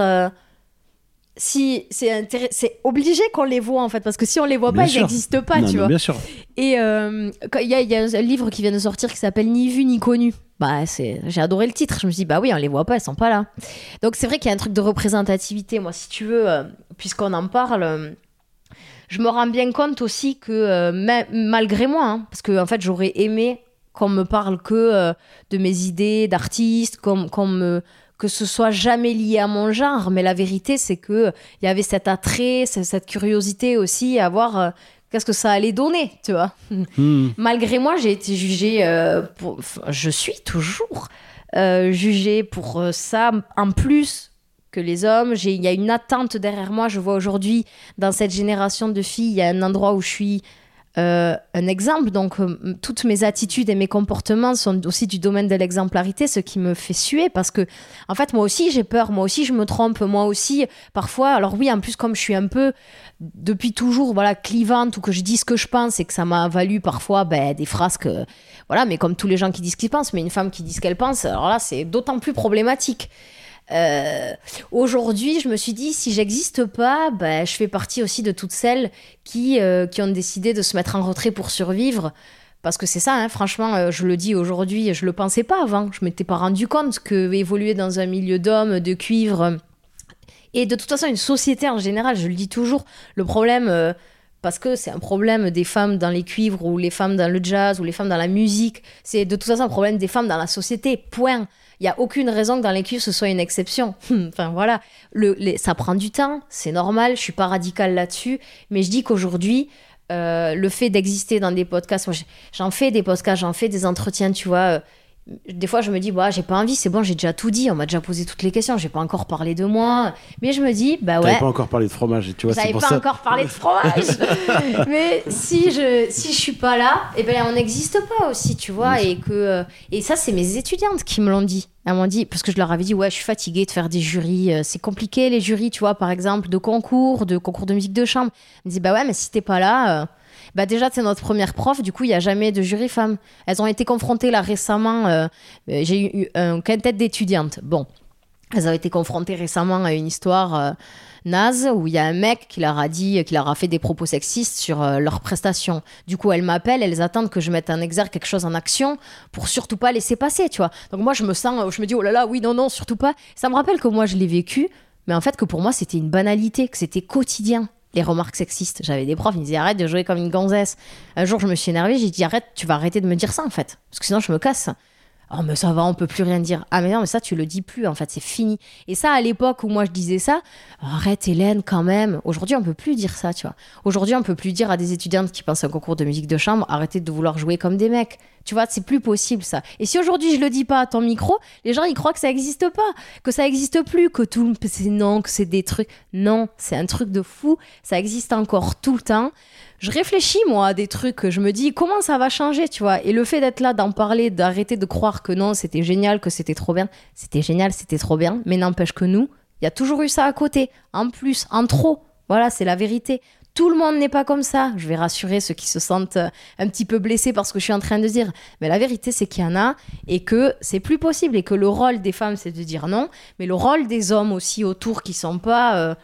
si c'est c'est obligé qu'on les voit en fait, parce que si on les voit Bien pas, ils n'existent pas, Non, tu vois. Bien sûr. Et euh, il y, a- il y a un livre qui vient de sortir qui s'appelle Ni vu ni connu. Bah, c'est, j'ai adoré le titre. Je me suis dit, bah oui, on les voit pas, elles sont pas là. Donc c'est vrai qu'il y a un truc de représentativité. Moi, si tu veux, euh, puisqu'on en parle, euh, je me rends bien compte aussi que ma- malgré moi, hein, parce que en fait, j'aurais aimé qu'on me parle que de mes idées d'artiste, qu'on, qu'on me que ce soit jamais lié à mon genre, mais la vérité c'est que il y avait cet attrait, ce- cette curiosité aussi à voir euh, qu'est-ce que ça allait donner, tu vois. Hmm. Malgré moi, j'ai été jugée, euh, pour- enfin, je suis toujours euh, jugée pour euh, ça en plus que les hommes. Il y a une attente derrière moi. Je vois aujourd'hui, dans cette génération de filles, il y a un endroit où je suis euh, un exemple. Donc, euh, toutes mes attitudes et mes comportements sont aussi du domaine de l'exemplarité, ce qui me fait suer parce que, en fait, moi aussi, j'ai peur. Moi aussi, je me trompe. Moi aussi, parfois. Alors, oui, en plus, comme je suis un peu depuis toujours voilà clivante ou que je dis ce que je pense et que ça m'a valu parfois ben, des phrases que voilà mais comme tous les gens qui disent ce qu'ils pensent mais une femme qui dit ce qu'elle pense alors là c'est d'autant plus problématique Euh, aujourd'hui je me suis dit si j'existe pas ben, je fais partie aussi de toutes celles qui, euh, qui ont décidé de se mettre en retrait pour survivre parce que c'est ça, hein, franchement, euh, je le dis aujourd'hui, je le pensais pas avant. Je m'étais pas rendu compte que évoluer dans un milieu d'hommes, de cuivre, et de toute façon, une société en général, je le dis toujours, le problème, parce que c'est un problème des femmes dans les cuivres ou les femmes dans le jazz ou les femmes dans la musique. C'est de toute façon un problème des femmes dans la société. Point. Il n'y a aucune raison que dans les ce soit une exception. enfin voilà, le, ça prend du temps, c'est normal, je suis pas radicale là-dessus, mais je dis qu'aujourd'hui, euh, le fait d'exister dans des podcasts, j'en fais des podcasts, j'en fais des entretiens, tu vois. Euh, des fois, je me dis, bah, j'ai pas envie, c'est bon, j'ai déjà tout dit, on m'a déjà posé toutes les questions, j'ai pas encore parlé de moi. Mais je me dis, bah ouais. pas encore parlé de fromage, tu vois. J'avais pas encore parlé de fromage. mais si je, si je suis pas là, et eh ben, on n'existe pas aussi, tu vois. Et, que, euh, et ça, c'est mes étudiantes qui me l'ont dit. Elles m'ont dit, parce que je leur avais dit, ouais, je suis fatiguée de faire des jurys, euh, c'est compliqué les jurys, tu vois, par exemple, de concours, de concours de musique de chambre. Elles me disent, bah ouais, mais si t'es pas là. Euh, bah déjà, c'est notre première prof, du coup, il n'y a jamais de jury femme. Elles ont été confrontées là récemment. Euh, euh, j'ai eu un quintet d'étudiantes. Bon, elles ont été confrontées récemment à une histoire euh, naze où il y a un mec qui leur a dit, qui leur a fait des propos sexistes sur leurs prestations. Du coup, elles m'appellent, elles attendent que je mette en exergue quelque chose en action pour surtout pas laisser passer, tu vois. Donc moi, je me sens, je me dis, oh là là, oui, non, non, surtout pas. Ça me rappelle que moi, je l'ai vécu, mais en fait, que pour moi, c'était une banalité, que c'était quotidien les remarques sexistes. J'avais des profs, ils me disaient arrête de jouer comme une gonzesse. Un jour, je me suis énervée, j'ai dit arrête, tu vas arrêter de me dire ça en fait, parce que sinon je me casse. Oh, mais ça va, on peut plus rien dire. Ah, mais non, mais ça, tu le dis plus, en fait, c'est fini. Et ça, à l'époque où moi je disais ça, arrête Hélène, quand même. Aujourd'hui, on peut plus dire ça, tu vois. Aujourd'hui, on peut plus dire à des étudiantes qui pensent à un concours de musique de chambre, arrêtez de vouloir jouer comme des mecs. Tu vois, c'est plus possible, ça. Et si aujourd'hui je le dis pas à ton micro, les gens, ils croient que ça existe pas, que ça existe plus, que tout, c'est non, que c'est des trucs. Non, c'est un truc de fou. Ça existe encore tout le temps je réfléchis moi à des trucs, je me dis comment ça va changer, tu vois? Et le fait d'être là, d'en parler, d'arrêter de croire que non, c'était génial, que c'était trop bien, c'était génial, c'était trop bien, mais n'empêche que nous, il y a toujours eu ça à côté, en plus, en trop. Voilà, c'est la vérité. Tout le monde n'est pas comme ça. Je vais rassurer ceux qui se sentent euh, un petit peu blessés parce que je suis en train de dire. Mais la vérité, c'est qu'il y en a et que c'est plus possible et que le rôle des femmes, c'est de dire non. Mais le rôle des hommes aussi autour qui sont pas euh,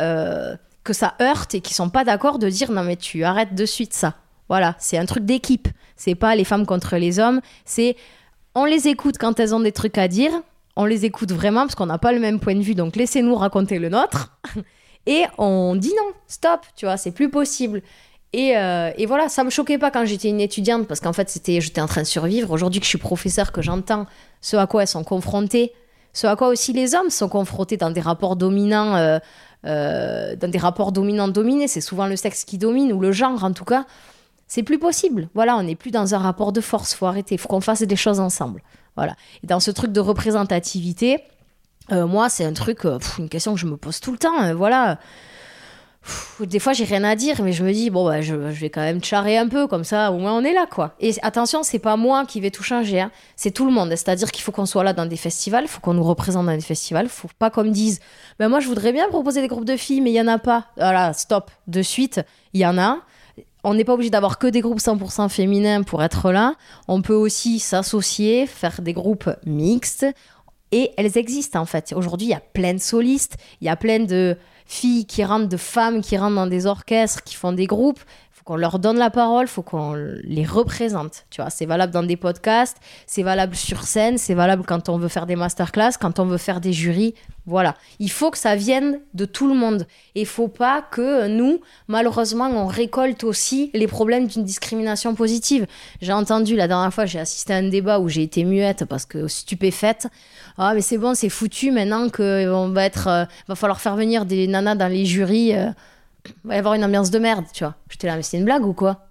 euh, que ça heurte et qui sont pas d'accord de dire non mais tu arrêtes de suite ça. Voilà, c'est un truc d'équipe. C'est pas les femmes contre les hommes, c'est on les écoute quand elles ont des trucs à dire, on les écoute vraiment parce qu'on n'a pas le même point de vue, donc laissez-nous raconter le nôtre. Et on dit non, stop, tu vois, c'est plus possible. Et, euh, et, voilà, ça me choquait pas quand j'étais une étudiante parce qu'en fait, c'était, j'étais en train de survivre. Aujourd'hui que je suis professeur, que j'entends ce à quoi elles sont confrontées, ce à quoi aussi les hommes sont confrontés dans des rapports dominants euh, euh, dans des rapports dominants-dominés. C'est souvent le sexe qui domine, ou le genre en tout cas. C'est plus possible. Voilà, on n'est plus dans un rapport de force. Faut arrêter. Faut qu'on fasse des choses ensemble. Voilà. Et dans ce truc de représentativité, euh, moi, c'est un truc, une question que je me pose tout le temps. voilà des fois j'ai rien à dire, mais je me dis, bon, bah, je, vais quand même charrer un peu, comme ça, au moins on est là, quoi. Et attention, c'est pas moi qui vais tout changer, hein. c'est tout le monde. C'est-à-dire qu'il faut qu'on soit là dans des festivals, faut qu'on nous représente dans des festivals, faut pas qu'on me dise, ben moi je voudrais bien proposer des groupes de filles, mais il y en a pas. Voilà, stop, de suite, il y en a. On n'est pas obligé d'avoir que des groupes 100% féminins pour être là. On peut aussi s'associer, faire des groupes mixtes. Et elles existent en fait. Aujourd'hui, il y a plein de solistes, il y a plein de filles qui rentrent, de femmes qui rentrent dans des orchestres, qui font des groupes. Faut qu'on leur donne la parole, faut qu'on les représente. Tu vois, c'est valable dans des podcasts, c'est valable sur scène, c'est valable quand on veut faire des masterclass, quand on veut faire des jurys. Voilà. Il faut que ça vienne de tout le monde. Et il faut pas que nous, malheureusement, on récolte aussi les problèmes d'une discrimination positive. J'ai entendu la dernière fois, j'ai assisté à un débat où j'ai été muette parce que stupéfaite ah mais c'est bon, c'est foutu maintenant que on va être, euh, va falloir faire venir des nanas dans les jurys, euh, va y avoir une ambiance de merde, tu vois. J'étais là, mais c'est une blague ou quoi?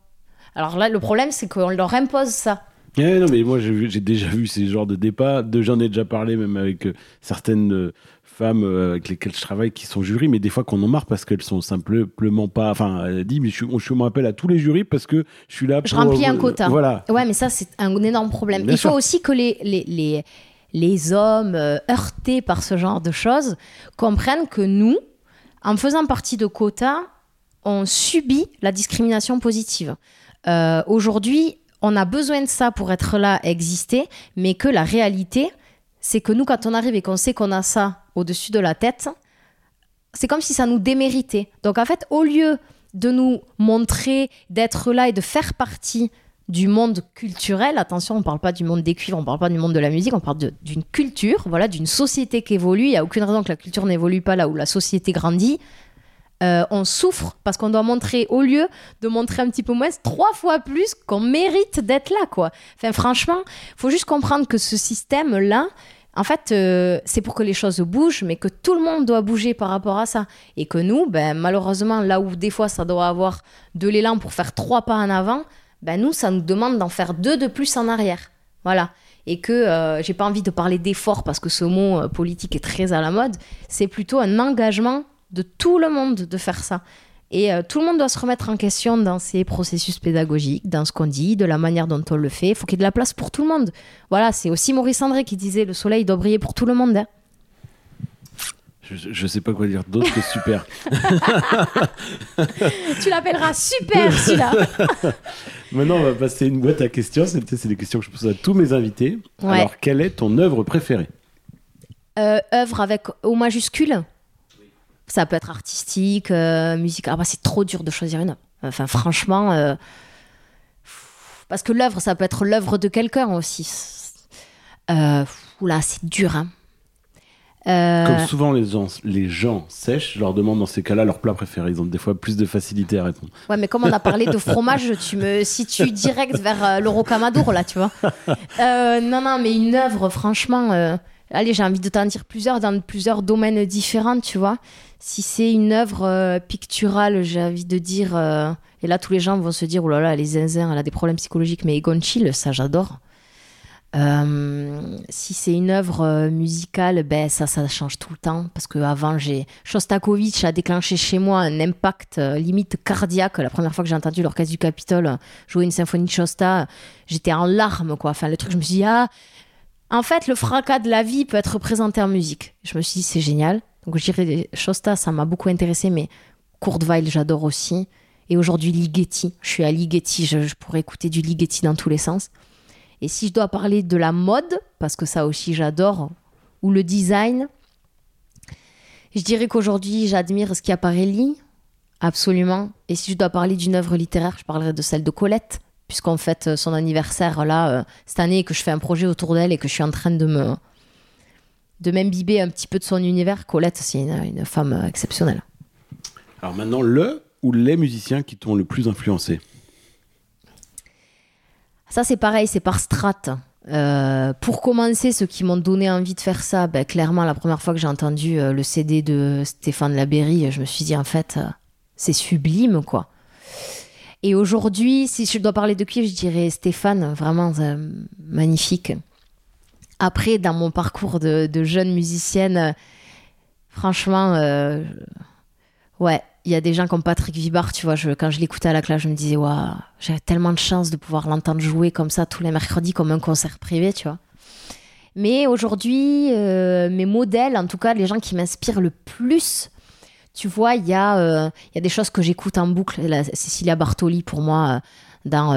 Alors là, le problème, c'est qu'on leur impose ça. Eh non, mais moi j'ai déjà vu ces genres de débats. De, J'en ai déjà parlé même avec euh, certaines femmes avec lesquelles je travaille qui sont jurys, mais des fois qu'on en marre parce qu'elles sont simplement pas. Enfin, elle dit, mais je, je m'appelle à tous les jurys parce que je suis là pour. Je remplis un quota. voilà. Ouais, mais ça, c'est un énorme problème. Il faut aussi que les, les, les, les hommes euh, heurtés par ce genre de choses comprennent que nous, en faisant partie de quotas, on subit la discrimination positive. Euh, aujourd'hui, on a besoin de ça pour être là, exister, mais que la réalité, c'est que nous, quand on arrive et qu'on sait qu'on a ça au-dessus de la tête, c'est comme si ça nous déméritait. Donc en fait, au lieu de nous montrer, d'être là et de faire partie du monde culturel. Attention, on ne parle pas du monde des cuivres, on ne parle pas du monde de la musique, on parle d'une culture, voilà, d'une société qui évolue. Il n'y a aucune raison que la culture n'évolue pas là où la société grandit. euh, on souffre parce qu'on doit montrer, au lieu de montrer un petit peu moins, trois fois plus qu'on mérite d'être là, quoi. Enfin, franchement, faut juste comprendre que ce système-là, en fait, euh, c'est pour que les choses bougent, mais que tout le monde doit bouger par rapport à ça. Et que nous, ben, malheureusement, là où des fois ça doit avoir de l'élan pour faire trois pas en avant, ben, nous, ça nous demande d'en faire deux de plus en arrière. Voilà. Et que euh, j'ai pas envie de parler d'effort parce que ce mot euh, politique est très à la mode. C'est plutôt un engagement de tout le monde de faire ça. Et euh, tout le monde doit se remettre en question dans ses processus pédagogiques, dans ce qu'on dit, de la manière dont on le fait. Il faut qu'il y ait de la place pour tout le monde. Voilà, c'est aussi Maurice André qui disait le soleil doit briller pour tout le monde. hein. Je, je sais pas quoi dire d'autre que super. Tu l'appelleras super celui-là. Maintenant, on va passer une boîte à questions. C'est des questions que je pose à tous mes invités. Ouais. Alors, quelle est ton œuvre préférée? Euh, œuvre avec O majuscule? Ça peut être artistique, euh, musique. Ah bah c'est trop dur de choisir une. Enfin franchement, euh, parce que l'œuvre, ça peut être l'œuvre de quelqu'un aussi. Euh, oula, c'est dur. Hein. Euh, Comme souvent les gens, les gens sèchent, je leur demande dans ces cas-là leur plat préféré. Ils ont des fois plus de facilité à répondre. Ouais, mais comme on a parlé de fromage, tu me situes direct vers euh, le rocamadour, là, tu vois. Euh, non, non, mais une œuvre, franchement, euh, allez, j'ai envie de t'en dire plusieurs dans plusieurs domaines différents, tu vois. Si c'est une œuvre picturale, j'ai envie de dire, et là, tous les gens vont se dire, oh là là, les zinzins, elle a des problèmes psychologiques, mais Egon Schiele, ça, j'adore. Euh, si c'est une œuvre euh, musicale, ben ça, ça change tout le temps. Parce que avant, j'ai Shostakovich a déclenché chez moi un impact euh, limite cardiaque. La première fois que j'ai entendu l'orchestre du Capitole jouer une symphonie de Shosta, j'étais en larmes, quoi. Enfin, le truc, je me suis dit, ah, en fait, le fracas de la vie peut être représenté en musique. Je me suis dit, c'est génial. Donc, je dirais, Shosta, ça m'a beaucoup intéressé, mais Kurt Weill, j'adore aussi. Et aujourd'hui, Ligeti. Je suis à Ligeti, je, je pourrais écouter du Ligeti dans tous les sens. Et si je dois parler de la mode, parce que ça aussi j'adore, ou le design, je dirais qu'aujourd'hui j'admire Schiaparelli, absolument. Et si je dois parler d'une œuvre littéraire, je parlerai de celle de Colette, puisqu'on fête son anniversaire là euh, cette année et que je fais un projet autour d'elle et que je suis en train de me de m'imbiber un petit peu de son univers. Colette, c'est une, une femme euh, exceptionnelle. Alors maintenant, le ou les musiciens qui t'ont le plus influencé? Ça, c'est pareil, c'est par strate. Euh, pour commencer, ceux qui m'ont donné envie de faire ça, ben, clairement, la première fois que j'ai entendu euh, le CD de Stéphane Laberry, je me suis dit, en fait, euh, c'est sublime, quoi. Et aujourd'hui, si je dois parler de qui, je dirais Stéphane, vraiment magnifique. Après, dans mon parcours de, de jeune musicienne, franchement, ouais, il y a des gens comme Patrick Vibard, tu vois, quand je l'écoutais à la classe, je me disais, waouh, j'avais tellement de chance de pouvoir l'entendre jouer comme ça tous les mercredis, comme un concert privé, tu vois. Mais aujourd'hui, euh, mes modèles, en tout cas, les gens qui m'inspirent le plus, tu vois, il y, a, euh, des choses que j'écoute en boucle. La, Cecilia Bartoli, pour moi, euh, dans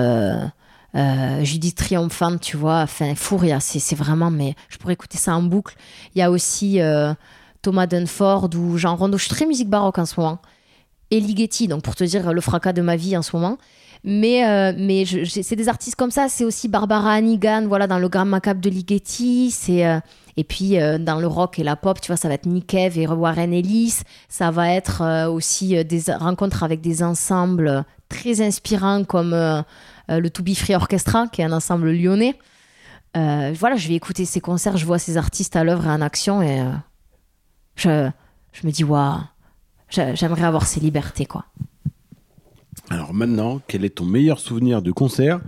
euh, Judith Triomphante, tu vois, enfin, Fouria, c'est vraiment, mais je pourrais écouter ça en boucle. Il y a aussi Thomas Dunford ou Jean Rondeau. Je suis très musique baroque en ce moment. Et Ligeti, donc pour te dire le fracas de ma vie en ce moment. Mais, euh, mais c'est des artistes comme ça. C'est aussi Barbara Hannigan, voilà, dans le Grand Macabre de Ligeti. C'est, euh, et puis euh, dans le rock et la pop, tu vois, ça va être Nick Cave et Warren Ellis. Ça va être aussi des rencontres avec des ensembles très inspirants comme le To Be Free Orchestra, qui est un ensemble lyonnais. Voilà, je vais écouter ces concerts, je vois ces artistes à l'œuvre et en action et je, je me dis, waouh, j'aimerais avoir ces libertés, quoi. Alors maintenant, quel est ton meilleur souvenir de concert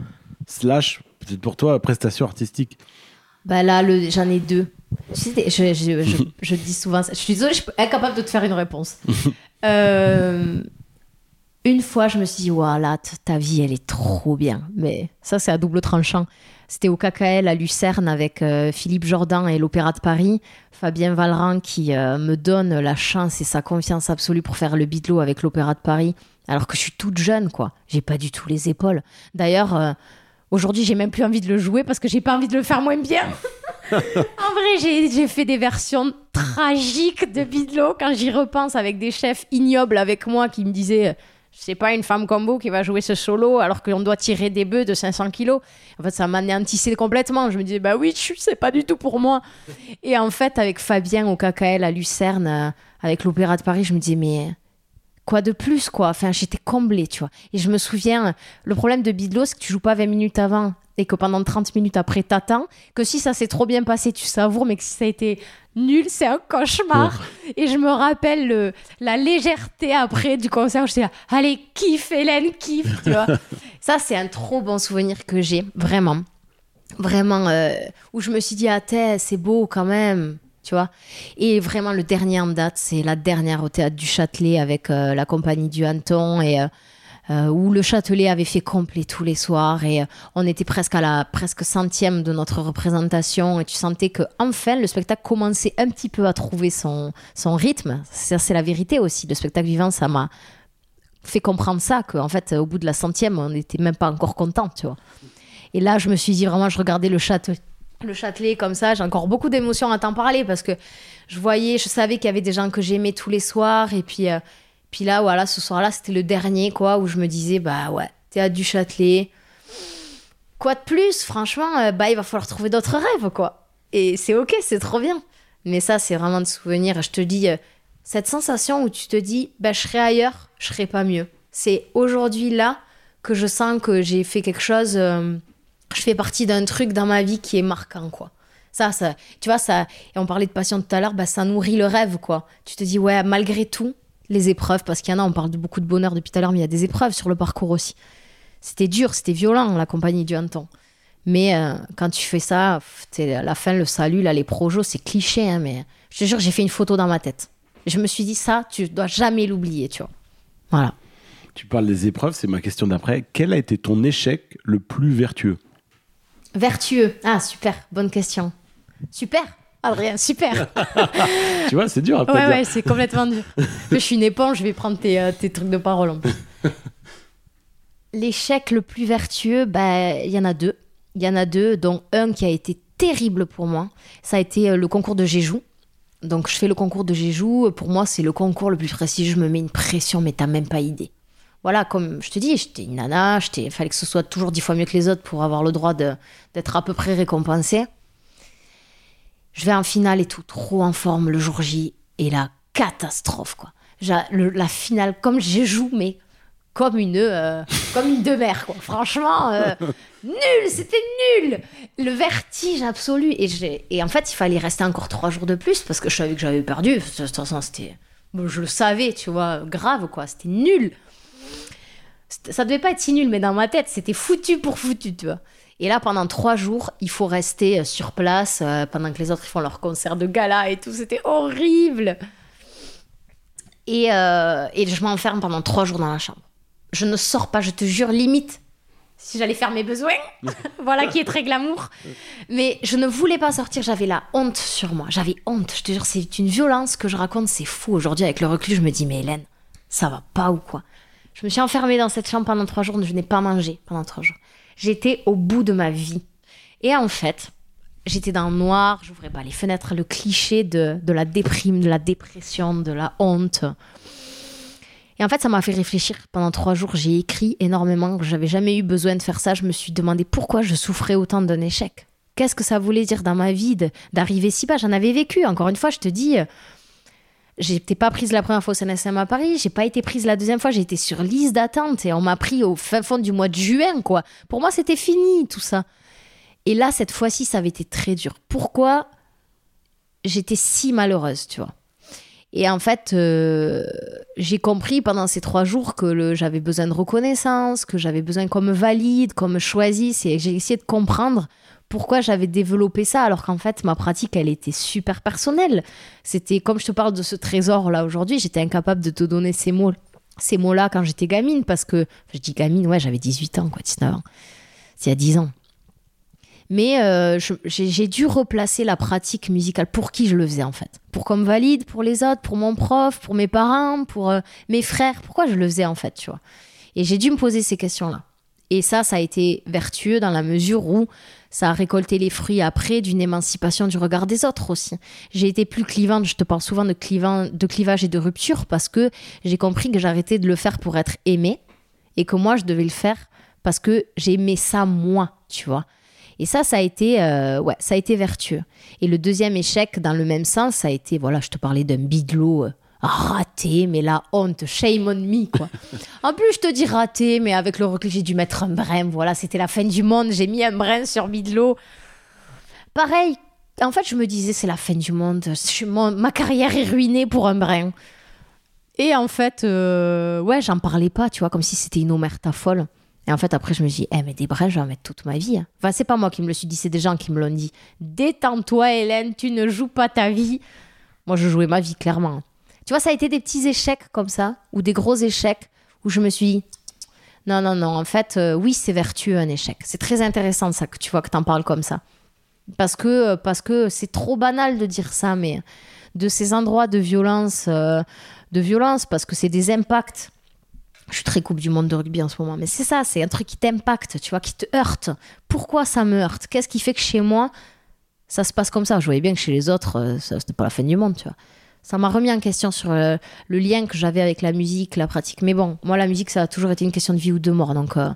slash peut-être pour toi prestation artistique? Bah là, le- j'en ai deux. Je, je, je, je dis souvent ça. Je suis désolée, je suis incapable de te faire une réponse. Euh, une fois, je me suis dit, waouh, là, ta vie, elle est trop bien. Mais ça, c'est à double tranchant. C'était au KKL à Lucerne avec euh, Philippe Jordan et l'Opéra de Paris. Fabien Valran qui euh, me donne la chance et sa confiance absolue pour faire le bidlot avec l'Opéra de Paris. Alors que je suis toute jeune, quoi. J'ai pas du tout les épaules. D'ailleurs, euh, aujourd'hui, j'ai même plus envie de le jouer parce que j'ai pas envie de le faire moins bien. En vrai, j'ai fait des versions tragiques de Bidlo quand j'y repense avec des chefs ignobles avec moi qui me disaient c'est pas une femme combo qui va jouer ce solo alors qu'on doit tirer des bœufs de 500 kilos. En fait, ça m'anéantissait complètement. Je me disais, bah oui, c'est pas du tout pour moi. Et en fait, avec Fabien au KKL à Lucerne, euh, avec l'Opéra de Paris, je me disais, mais quoi de plus, quoi? Enfin, j'étais comblée, tu vois. Et je me souviens, le problème de Bidlo, c'est que tu joues pas 20 minutes avant et que pendant 30 minutes après, t'attends. Que si ça s'est trop bien passé, tu savoures, mais que si ça a été nul, c'est un cauchemar. Et je me rappelle le, la légèreté après du concert. J'étais là, allez, kiffe, Hélène, kiffe, tu vois. ça, c'est un trop bon souvenir que j'ai, vraiment. Vraiment, euh, où je me suis dit, ah, c'est beau quand même tu vois. Et vraiment, le dernier en date, c'est la dernière au théâtre du Châtelet avec euh, la compagnie du Hanton et euh, euh, où le Châtelet avait fait complet tous les soirs et on était presque à la presque centième de notre représentation et tu sentais que enfin le spectacle commençait un petit peu à trouver son, son rythme. C'est, c'est la vérité aussi. Le spectacle vivant, ça m'a fait comprendre ça, qu'en fait, au bout de la centième, on n'était même pas encore content, tu vois. Et là, je me suis dit vraiment, je regardais le Châtelet le Châtelet comme ça. J'ai encore beaucoup d'émotions à t'en parler parce que je voyais, je savais qu'il y avait des gens que j'aimais tous les soirs. Et puis, euh, puis là, voilà, ce soir-là, c'était le dernier, quoi, où je me disais, bah ouais, théâtre du Châtelet. Quoi de plus Franchement, euh, bah il va falloir trouver d'autres rêves, quoi. Et c'est ok, c'est trop bien. Mais ça, c'est vraiment de souvenir. Je te dis, euh, cette sensation où tu te dis, bah je serais ailleurs, je serais pas mieux. C'est aujourd'hui là que je sens que j'ai fait quelque chose je fais partie d'un truc dans ma vie qui est marquant, quoi. Ça, ça, tu vois, ça, et on parlait de passion tout à l'heure, bah, ça nourrit le rêve, quoi. Tu te dis, ouais, malgré tout, les épreuves, parce qu'il y en a, on parle de beaucoup de bonheur depuis tout à l'heure, mais il y a des épreuves sur le parcours aussi. C'était dur, c'était violent, la compagnie du Hanton. Mais euh, quand tu fais ça, à la fin, le salut, là, les projos, c'est cliché, hein, mais je te jure, j'ai fait une photo dans ma tête. Je me suis dit, ça, tu dois jamais l'oublier, tu vois. Voilà. Tu parles des épreuves, c'est ma question d'après. Quel a été ton échec le plus vertueux? Vertueux. Ah, super. Bonne question. Super. Adrien, super. tu vois, c'est dur à Ouais, ouais, c'est complètement dur. je suis une éponge, je vais prendre tes, euh, tes trucs de parole en plus. L'échec le plus vertueux, bah, il y en a deux. Il y en a deux, dont un qui a été terrible pour moi. Ça a été euh, le concours de Jéjou. Donc, je fais le concours de Jéjou. Pour moi, c'est le concours le plus prestigieux. Je me mets une pression, mais t'as même pas idée voilà, comme je te dis, j'étais une nana, il fallait que ce soit toujours dix fois mieux que les autres pour avoir le droit d'être à peu près récompensée. Je vais en finale et tout, trop en forme le jour J, et la catastrophe, quoi. la finale, comme j'ai joué, mais comme une, euh, comme une demeure, quoi. Franchement, euh, nul, c'était nul. Le vertige absolu. Et, et en fait, il fallait rester encore trois jours de plus parce que je savais que j'avais perdu. De toute façon, c'était. je le savais, tu vois, grave, quoi. C'était nul ça devait pas être si nul, mais dans ma tête, c'était foutu pour foutu, tu vois. Et là, pendant trois jours, il faut rester euh, sur place euh, pendant que les autres font leur concert de gala et tout. C'était horrible. Et, euh, et je m'enferme pendant trois jours dans la chambre. Je ne sors pas, je te jure, limite si j'allais faire mes besoins. voilà qui est très glamour. Mais je ne voulais pas sortir, j'avais la honte sur moi. J'avais honte, je te jure, c'est une violence que je raconte, c'est fou. Aujourd'hui, avec le recul, je me dis, mais Hélène, ça va pas ou quoi? Je me suis enfermée dans cette chambre pendant trois jours, je n'ai pas mangé pendant trois jours. J'étais au bout de ma vie. Et en fait, j'étais dans le noir, j'ouvrais pas les fenêtres, le cliché de, de la déprime, de la dépression, de la honte. Et en fait, ça m'a fait réfléchir. Pendant trois jours, j'ai écrit énormément. J'avais jamais eu besoin de faire ça. Je me suis demandé pourquoi je souffrais autant d'un échec. Qu'est-ce que ça voulait dire dans ma vie d'arriver si bas? J'en avais vécu. Encore une fois, je te dis, J'étais pas prise la première fois au CNSM à Paris, j'ai pas été prise la deuxième fois, j'ai été sur liste d'attente et on m'a pris au fin fond du mois de juin, quoi. Pour moi, c'était fini tout ça. Et là, cette fois-ci, ça avait été très dur. Pourquoi? J'étais si malheureuse, tu vois Et en fait, euh, j'ai compris pendant ces trois jours que j'avais besoin de reconnaissance, que j'avais besoin qu'on me valide, qu'on me choisisse, et j'ai essayé de comprendre pourquoi j'avais développé ça alors qu'en fait ma pratique elle était super personnelle. C'était comme je te parle de ce trésor là aujourd'hui, j'étais incapable de te donner ces mots ces mots là quand j'étais gamine parce que je dis gamine ouais, j'avais 18 ans quoi, 19 ans. C'est il y a 10 ans. Mais euh, j'ai dû replacer la pratique musicale pour qui je le faisais en fait. Pour qu'on me valide, pour les autres, pour mon prof, pour mes parents, pour euh, mes frères. Pourquoi je le faisais en fait, tu vois? Et j'ai dû me poser ces questions-là. Et ça, ça a été vertueux dans la mesure où ça a récolté les fruits après d'une émancipation du regard des autres aussi. J'ai été plus clivante, je te parle souvent de, de clivage et de rupture parce que j'ai compris que j'arrêtais de le faire pour être aimé et que moi je devais le faire parce que j'aimais ça moi, tu vois. Et ça, ça a été, euh, ouais, ça a été vertueux. Et le deuxième échec, dans le même sens, ça a été, voilà, je te parlais d'un biglo euh, raté, mais la honte, shame on me, quoi. en plus, je te dis raté, mais avec le recul, j'ai dû mettre un brin. Voilà, c'était la fin du monde. J'ai mis un brin sur Bidlo. Pareil, en fait, je me disais, c'est la fin du monde. Je- mon- ma carrière est ruinée pour un brin. Et en fait, euh, ouais, j'en parlais pas, tu vois, comme si c'était une omerta folle. Et en fait, après, je me dis, eh, mais des brins, je vais en mettre toute ma vie. hein. Enfin, c'est pas moi qui me le suis dit, c'est des gens qui me l'ont dit. Détends-toi, Hélène, tu ne joues pas ta vie. Moi, je jouais ma vie, clairement. Tu vois, ça a été des petits échecs comme ça, ou des gros échecs, où je me suis dit, non, non, non, en fait, euh, oui, c'est vertueux un échec. C'est très intéressant, ça, que tu vois, que t'en parles comme ça. Parce que euh, parce que c'est trop banal de dire ça, mais de ces endroits de violence, euh, de violence, parce que c'est des impacts. Je suis très coupe du monde de rugby en ce moment, mais c'est ça, c'est un truc qui t'impacte, tu vois, qui te heurte. Pourquoi ça me heurte? Qu'est-ce qui fait que chez moi, ça se passe comme ça? Je voyais bien que chez les autres, ça c'était pas la fin du monde, tu vois. Ça m'a remis en question sur euh, le lien que j'avais avec la musique, la pratique. Mais bon, moi, la musique, ça a toujours été une question de vie ou de mort, donc euh,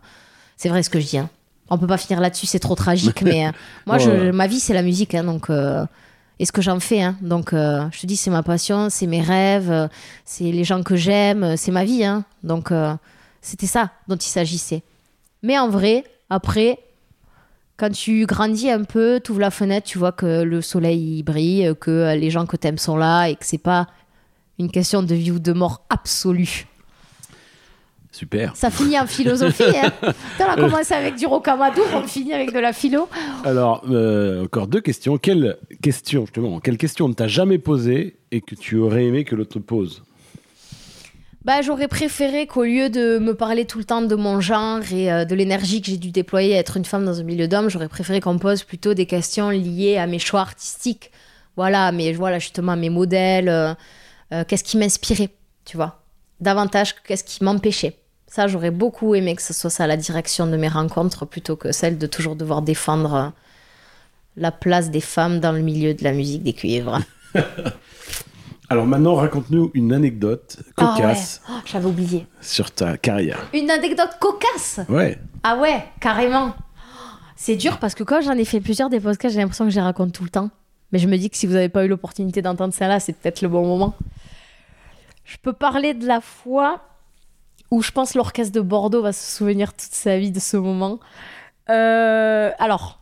c'est vrai ce que je dis. hein. On peut pas finir là-dessus, c'est trop tragique, mais euh, moi, je- Ouais. ma vie, c'est la musique, hein, donc. euh, et ce que j'en fais, hein. donc je te dis, c'est ma passion, c'est mes rêves, c'est les gens que j'aime, c'est ma vie, hein. donc c'était ça dont il s'agissait. Mais en vrai, après, quand tu grandis un peu, tu ouvres la fenêtre, tu vois que le soleil il brille, que euh, les gens que t'aimes sont là et que c'est pas une question de vie ou de mort absolue. Super. Ça finit en philosophie. Hein. on a commencé avec du rocamadour, on finit avec de la philo. Alors, euh, encore deux questions. Quelle question, justement, quelle question ne t'a jamais posée et que tu aurais aimé que l'autre te pose? Bah, j'aurais préféré qu'au lieu de me parler tout le temps de mon genre et euh, de l'énergie que j'ai dû déployer à être une femme dans un milieu d'hommes, j'aurais préféré qu'on pose plutôt des questions liées à mes choix artistiques. Voilà, mais voilà justement mes modèles, euh, euh, qu'est-ce qui m'inspirait, tu vois. Davantage que qu'est-ce qui m'empêchait. Ça, j'aurais beaucoup aimé que ce soit ça la direction de mes rencontres plutôt que celle de toujours devoir défendre la place des femmes dans le milieu de la musique des cuivres. Alors maintenant, raconte-nous une anecdote cocasse Ah ouais, Oh, j'avais oublié. sur ta carrière. Une anecdote cocasse Ouais. Ah ouais, carrément. C'est dur parce que quand j'en ai fait plusieurs des podcasts, j'ai l'impression que je les raconte tout le temps. Mais je me dis que si vous n'avez pas eu l'opportunité d'entendre ça là, c'est peut-être le bon moment. Je peux parler de la fois où je pense l'orchestre de Bordeaux va se souvenir toute sa vie de ce moment. Euh, alors,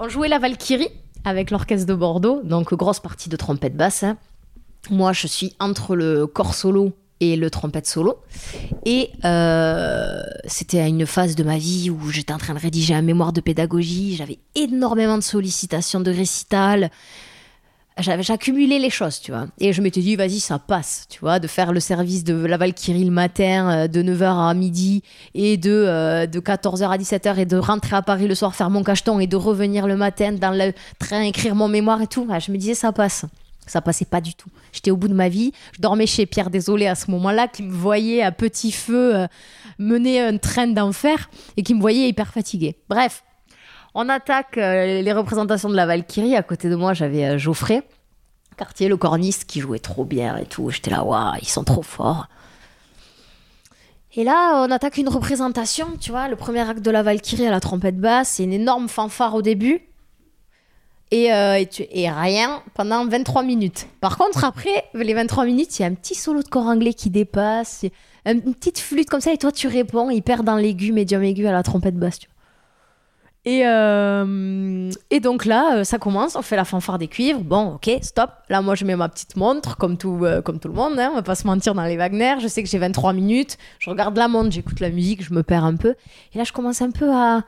on jouait la Valkyrie avec l'orchestre de Bordeaux, donc grosse partie de trompette basse. hein. Moi, je suis entre le corps solo et le trompette solo. Et euh, c'était à une phase de ma vie où j'étais en train de rédiger un mémoire de pédagogie, j'avais énormément de sollicitations de récital. J'accumulais les choses, tu vois. Et je m'étais dit, vas-y, ça passe, tu vois, de faire le service de la Valkyrie le matin, euh, de 9h à midi, et de, euh, de 14h à 17h, et de rentrer à Paris le soir, faire mon cacheton, et de revenir le matin dans le train, écrire mon mémoire et tout. Je me disais, ça passe. Ça passait pas du tout. J'étais au bout de ma vie. Je dormais chez Pierre Désolé à ce moment-là, qui me voyait à petit feu euh, mener un train d'enfer et qui me voyait hyper fatiguée. Bref, on attaque euh, les représentations de la Valkyrie. À côté de moi, j'avais euh, Geoffrey, Cartier, le corniste, qui jouait trop bien et tout. J'étais là, waouh, ils sont trop forts. Et là, on attaque une représentation, tu vois, le premier acte de la Valkyrie à la trompette basse, c'est une énorme fanfare au début. Et, euh, et, tu- et rien pendant 23 minutes. Par contre, après les 23 minutes, il y a un petit solo de corps anglais qui dépasse, une petite flûte comme ça, et toi tu réponds hyper dans l'aigu, médium aigu à la trompette basse. Euh, et donc là, euh, ça commence, on fait la fanfare des cuivres. Bon, ok, stop. Là, moi, je mets ma petite montre, comme tout, comme tout le monde. Hein, on va pas se mentir dans les Wagner. Je sais que j'ai 23 minutes. Je regarde la montre, j'écoute la musique, je me perds un peu. Et là, je commence un peu à,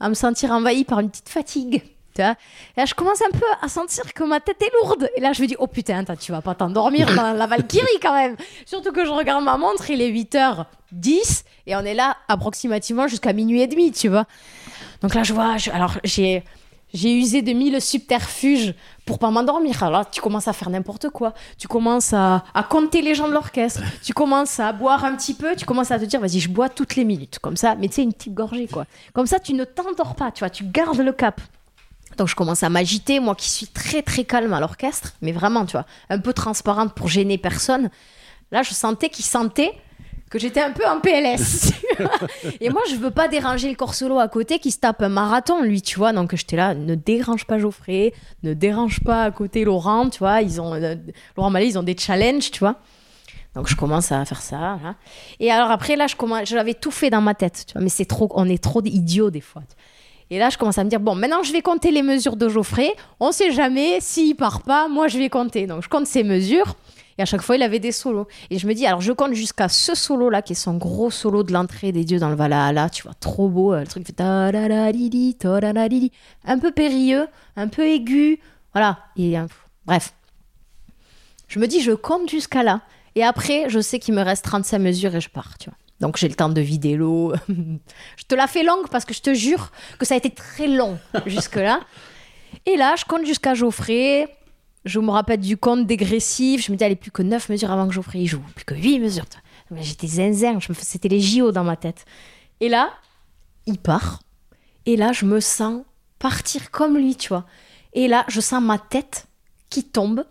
à me sentir envahie par une petite fatigue. Et là, je commence un peu à sentir que ma tête est lourde. Et là, je me dis, oh putain, tu vas pas t'endormir dans la Valkyrie quand même. Surtout que je regarde ma montre, il est 8h10 et on est là approximativement jusqu'à minuit et demi, tu vois. Donc là, je vois, alors j'ai. J'ai usé de mille subterfuges pour pas m'endormir. Alors tu commences à faire n'importe quoi. Tu commences à, à compter les gens de l'orchestre. Tu commences à boire un petit peu. Tu commences à te dire, vas-y, je bois toutes les minutes. Comme ça, mais tu sais, une petite gorgée, quoi. Comme ça, tu ne t'endors pas, tu vois. Tu gardes le cap. Donc je commence à m'agiter, moi qui suis très très calme à l'orchestre, mais vraiment, tu vois, un peu transparente pour gêner personne. Là, je sentais qu'il sentait que j'étais un peu en PLS. Et moi, je veux pas déranger le corps solo à côté qui se tape un marathon, lui, tu vois. Donc j'étais là, ne dérange pas Geoffrey, ne dérange pas à côté Laurent, tu vois. Ils ont, euh, Laurent Mallet, ils ont des challenges, tu vois. Donc je commence à faire ça. Et alors après, là, je, commence, je l'avais tout fait dans ma tête. Tu vois, mais c'est trop, on est trop idiots des fois. Et là, je commence à me dire, bon, maintenant, je vais compter les mesures de Geoffrey. On sait jamais, s'il part pas, moi, je vais compter. Donc je compte ses mesures. Et à chaque fois, il avait des solos. Et je me dis, alors je compte jusqu'à ce solo-là, qui est son gros solo de l'entrée des dieux dans le Valhalla. Tu vois, trop beau. euh, Le truc fait un peu périlleux, un peu aigu. Voilà. Et, euh, bref. Je me dis, je compte jusqu'à là. Et après, je sais qu'il me reste 35 mesures et je pars, tu vois. Donc j'ai le temps de vider l'eau. je te la fais longue parce que je te jure que ça a été très long jusque-là. Et là, je compte jusqu'à Geoffrey. Je me rappelle du compte dégressif. Je me dis, allez, plus que 9 mesures avant que Geoffrey joue. Plus que 8 mesures. J'étais zinzin. Me C'était les JO dans ma tête. Et là, il part. Et là, je me sens partir comme lui, tu vois. Et là, je sens ma tête qui tombe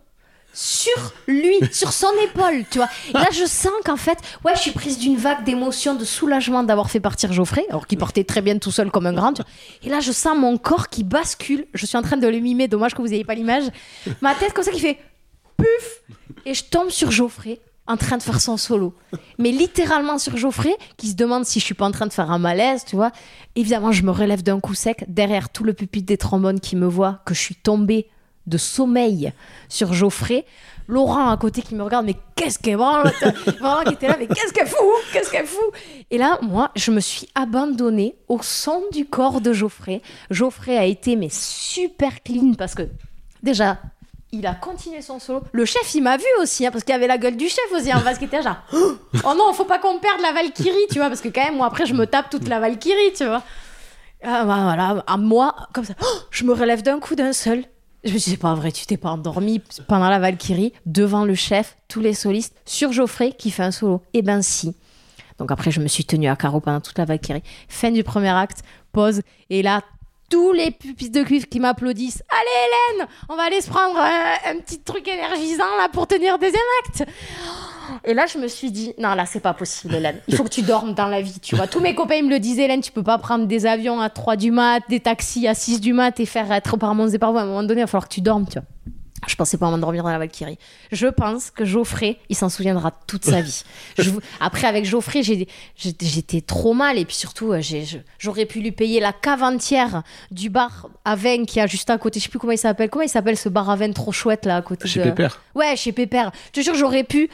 sur lui, sur son épaule, tu vois. Et là, je sens qu'en fait, ouais, je suis prise d'une vague d'émotion, de soulagement d'avoir fait partir Geoffrey, alors qu'il partait très bien tout seul comme un grand. Et là, je sens mon corps qui bascule. Je suis en train de le mimer, dommage que vous n'ayez pas l'image. Ma tête comme ça qui fait puf Et je tombe sur Geoffrey en train de faire son solo. Mais littéralement sur Geoffrey, qui se demande si je suis pas en train de faire un malaise, tu vois. Évidemment, je me relève d'un coup sec, derrière tout le pupitre des trombones qui me voit, que je suis tombée de sommeil sur Geoffrey. Laurent à côté qui me regarde, mais qu'est-ce qu'elle branle Vraiment qui était là, mais qu'est-ce qu'elle fout? Qu'est-ce qu'elle fout? Et là, moi, je me suis abandonnée au son du corps de Geoffrey. Geoffrey a été, mais super clean, parce que déjà, il a continué son solo. Le chef, il m'a vu aussi, hein, parce qu'il y avait la gueule du chef aussi en était là, genre, oh non, faut pas qu'on perde la Valkyrie, tu vois, parce que quand même, moi, après, je me tape toute la Valkyrie, tu vois. Ah, bah, voilà, à moi, comme ça, je me relève d'un coup d'un seul. Je me suis dit, c'est pas vrai, tu t'es pas endormi pendant la Valkyrie, devant le chef, tous les solistes, sur Geoffrey qui fait un solo. Eh ben si. Donc après, je me suis tenue à carreau pendant toute la Valkyrie. Fin du premier acte, pause, et là, tous les pupitres de cuivre qui m'applaudissent. Allez Hélène, on va aller se prendre un, un petit truc énergisant là pour tenir deuxième acte. Et là, je me suis dit, non, là, c'est pas possible, Hélène. Il faut que tu dormes dans la vie, tu vois. Tous mes copains ils me le disaient, Hélène, tu peux pas prendre des avions à 3 du mat, des taxis à 6 du mat et faire être par monts et par. À un moment donné, il va falloir que tu dormes, tu vois. Je pensais pas m'endormir dans la Valkyrie. Je pense que Geoffrey, il s'en souviendra toute sa vie. Je Après, avec Geoffrey, j'étais trop mal. Et puis surtout, euh, j'aurais pu lui payer la cave entière du bar à vin qui a juste à côté. Je sais plus comment il s'appelle. Comment il s'appelle ce bar à vin trop chouette là à côté Chez de... Pépère. Ouais, chez Pépère. Je te jure, j'aurais pu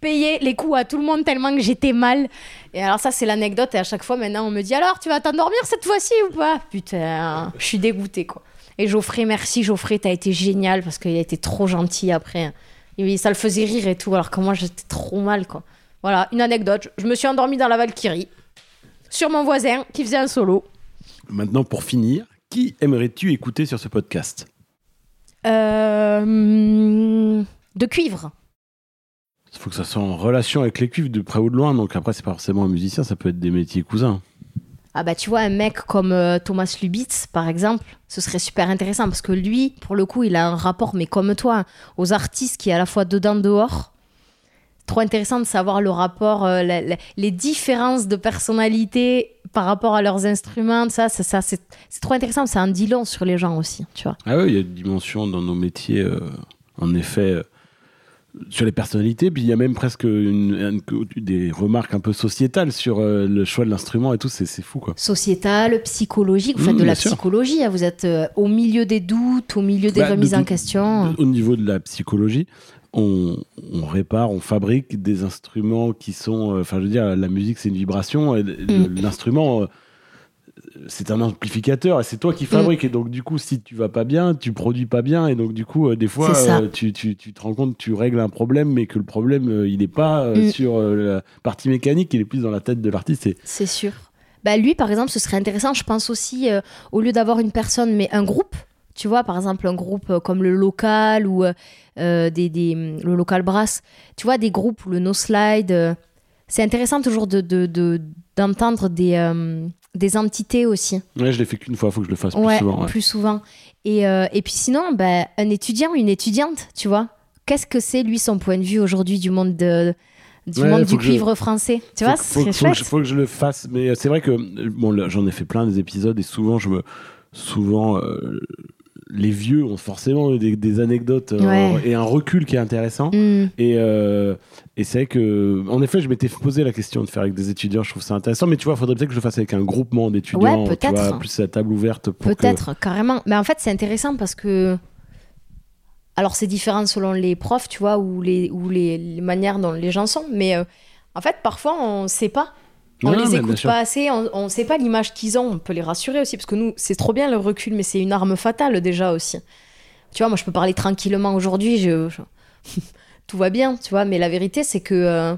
payer les coups à tout le monde tellement que j'étais mal. Et alors ça, c'est l'anecdote. Et à chaque fois, maintenant, on me dit alors, tu vas t'endormir cette fois-ci ou pas? Putain, je suis dégoûtée, quoi. Et Geoffrey, merci Geoffrey, t'as été génial parce qu'il a été trop gentil après. Et oui, ça le faisait rire et tout, alors que moi, j'étais trop mal, quoi. Voilà, une anecdote. Je me suis endormie dans la Valkyrie sur mon voisin qui faisait un solo. Maintenant, pour finir, qui aimerais-tu écouter sur ce podcast? Euh, de cuivre. Il faut que ça soit en relation avec les cuivres de près ou de loin. Donc après, c'est pas forcément un musicien, ça peut être des métiers cousins. Ah bah tu vois, un mec comme euh, Thomas Lubitz, par exemple, ce serait super intéressant parce que lui, pour le coup, il a un rapport, mais comme toi, aux artistes qui est à la fois dedans, dehors. Trop intéressant de savoir le rapport, euh, la- la- les différences de personnalité par rapport à leurs instruments, ça, ça, ça, c'est trop intéressant. Ça en dit long sur les gens aussi, tu vois. Ah oui, il y a une dimension dans nos métiers, euh, en effet, sur les personnalités. Puis il y a même presque une- une- des remarques un peu sociétales sur euh, le choix de l'instrument et tout. C'est fou, quoi. Sociétal, psychologique, vous faites Mmh, de la sûr. psychologie, hein, vous êtes euh, au milieu des doutes, au milieu des Bah, de remises en question. Au niveau de la psychologie, on, on répare, on fabrique des instruments qui sont. euh, Enfin, je veux dire, la musique, c'est une vibration. et le- Mm. L'instrument, c'est un amplificateur et c'est toi Mm. qui fabriques. Et donc, du coup, si tu vas pas bien, tu produis pas bien. Et donc, du coup, euh, des fois, euh, tu, tu- tu te rends compte, tu règles un problème, mais que le problème, euh, il n'est pas Mm. sur la partie mécanique, il est plus dans la tête de l'artiste. Et C'est sûr. Bah lui, par exemple, ce serait intéressant, je pense aussi, au lieu d'avoir une personne, mais un groupe, tu vois, par exemple, un groupe comme le local ou des, des- le local brass, tu vois, des groupes ou le no slide. c'est intéressant toujours de, de- de- d'entendre des, des entités aussi. ouais, je l'ai fait qu'une fois, il faut que je le fasse plus ouais, souvent. ouais. plus souvent. Et, euh, et puis sinon, bah, un étudiant, une étudiante, tu vois, qu'est-ce que c'est, lui, son point de vue aujourd'hui du monde, de, du, Ouais, monde faut du je- cuivre français? Tu vois, faut, ce faut- serait faut je- faut que je le fasse. Mais euh, c'est vrai que euh, bon, j'en ai fait plein des épisodes et souvent, je me, souvent, euh, les vieux ont forcément des, des anecdotes euh, Ouais. et un recul qui est intéressant. Hmm. Et, euh, et c'est vrai que, en effet, je m'étais posé la question de faire avec des étudiants. Je trouve ça intéressant. Mais tu vois, il faudrait peut-être que je le fasse avec un groupement d'étudiants. Ouais, tu vois, peut-être. plus à table ouverte. que- Peut-être, carrément. Mais en fait, c'est intéressant parce que. Alors, c'est différent selon les profs, tu vois, ou les, ou les, les manières dont les gens sont. Mais euh, en fait, parfois, on ne sait pas. On Non, les écoute pas assez, on ne sait pas l'image qu'ils ont. On peut les rassurer aussi, parce que nous, c'est trop bien le recul, mais c'est une arme fatale déjà aussi. Tu vois, moi, je peux parler tranquillement aujourd'hui, je, je- tout va bien, tu vois, mais la vérité, c'est que euh,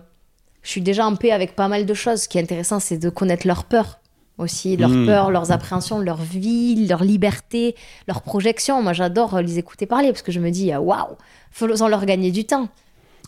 je suis déjà en paix avec pas mal de choses. Ce qui est intéressant, c'est de connaître leurs peurs aussi, leurs Mm. peurs, leurs appréhensions, leur vie, leur liberté, leurs projections. Moi, j'adore les écouter parler parce que je me dis, waouh, faisons leur gagner du temps.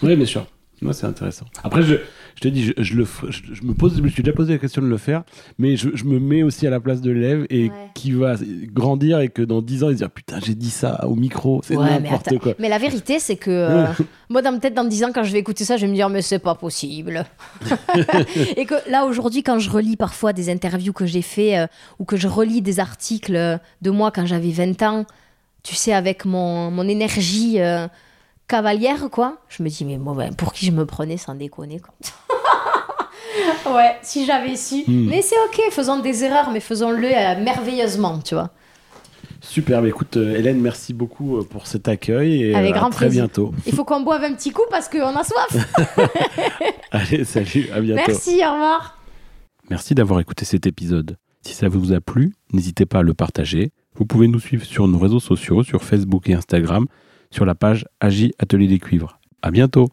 Oui, bien sûr. Moi, c'est intéressant. Après, je, je te dis, je, je le, je, je me pose, je me suis déjà posé la question de le faire, mais je, me mets aussi à la place de l'élève et Ouais. qui va grandir et que dans 10 ans, il se dire Putain, j'ai dit ça au micro, c'est Ouais, n'importe quoi. Mais la vérité, c'est que euh, moi, dans, peut-être dans 10 ans, quand je vais écouter ça, je vais me dire, mais c'est pas possible. et que là, aujourd'hui, quand je relis parfois des interviews que j'ai fait euh, ou que je relis des articles de moi quand j'avais 20 ans, tu sais, avec mon, mon énergie euh, cavalière, quoi, je me dis, mais moi, ouais, pour qui je me prenais sans déconner, quoi. ouais, si j'avais su. Hmm. Mais c'est ok, faisons des erreurs, mais faisons-le euh, merveilleusement, tu vois. Super, écoute, euh, Hélène, merci beaucoup euh, pour cet accueil et Avec euh, à grand très plaisir. bientôt. Il faut qu'on boive un petit coup parce qu'on a soif. Allez, salut, à bientôt. Merci, au revoir. Merci d'avoir écouté cet épisode. Si ça vous a plu, n'hésitez pas à le partager. Vous pouvez nous suivre sur nos réseaux sociaux, sur Facebook et Instagram, sur la page Agi Atelier des Cuivres. À bientôt!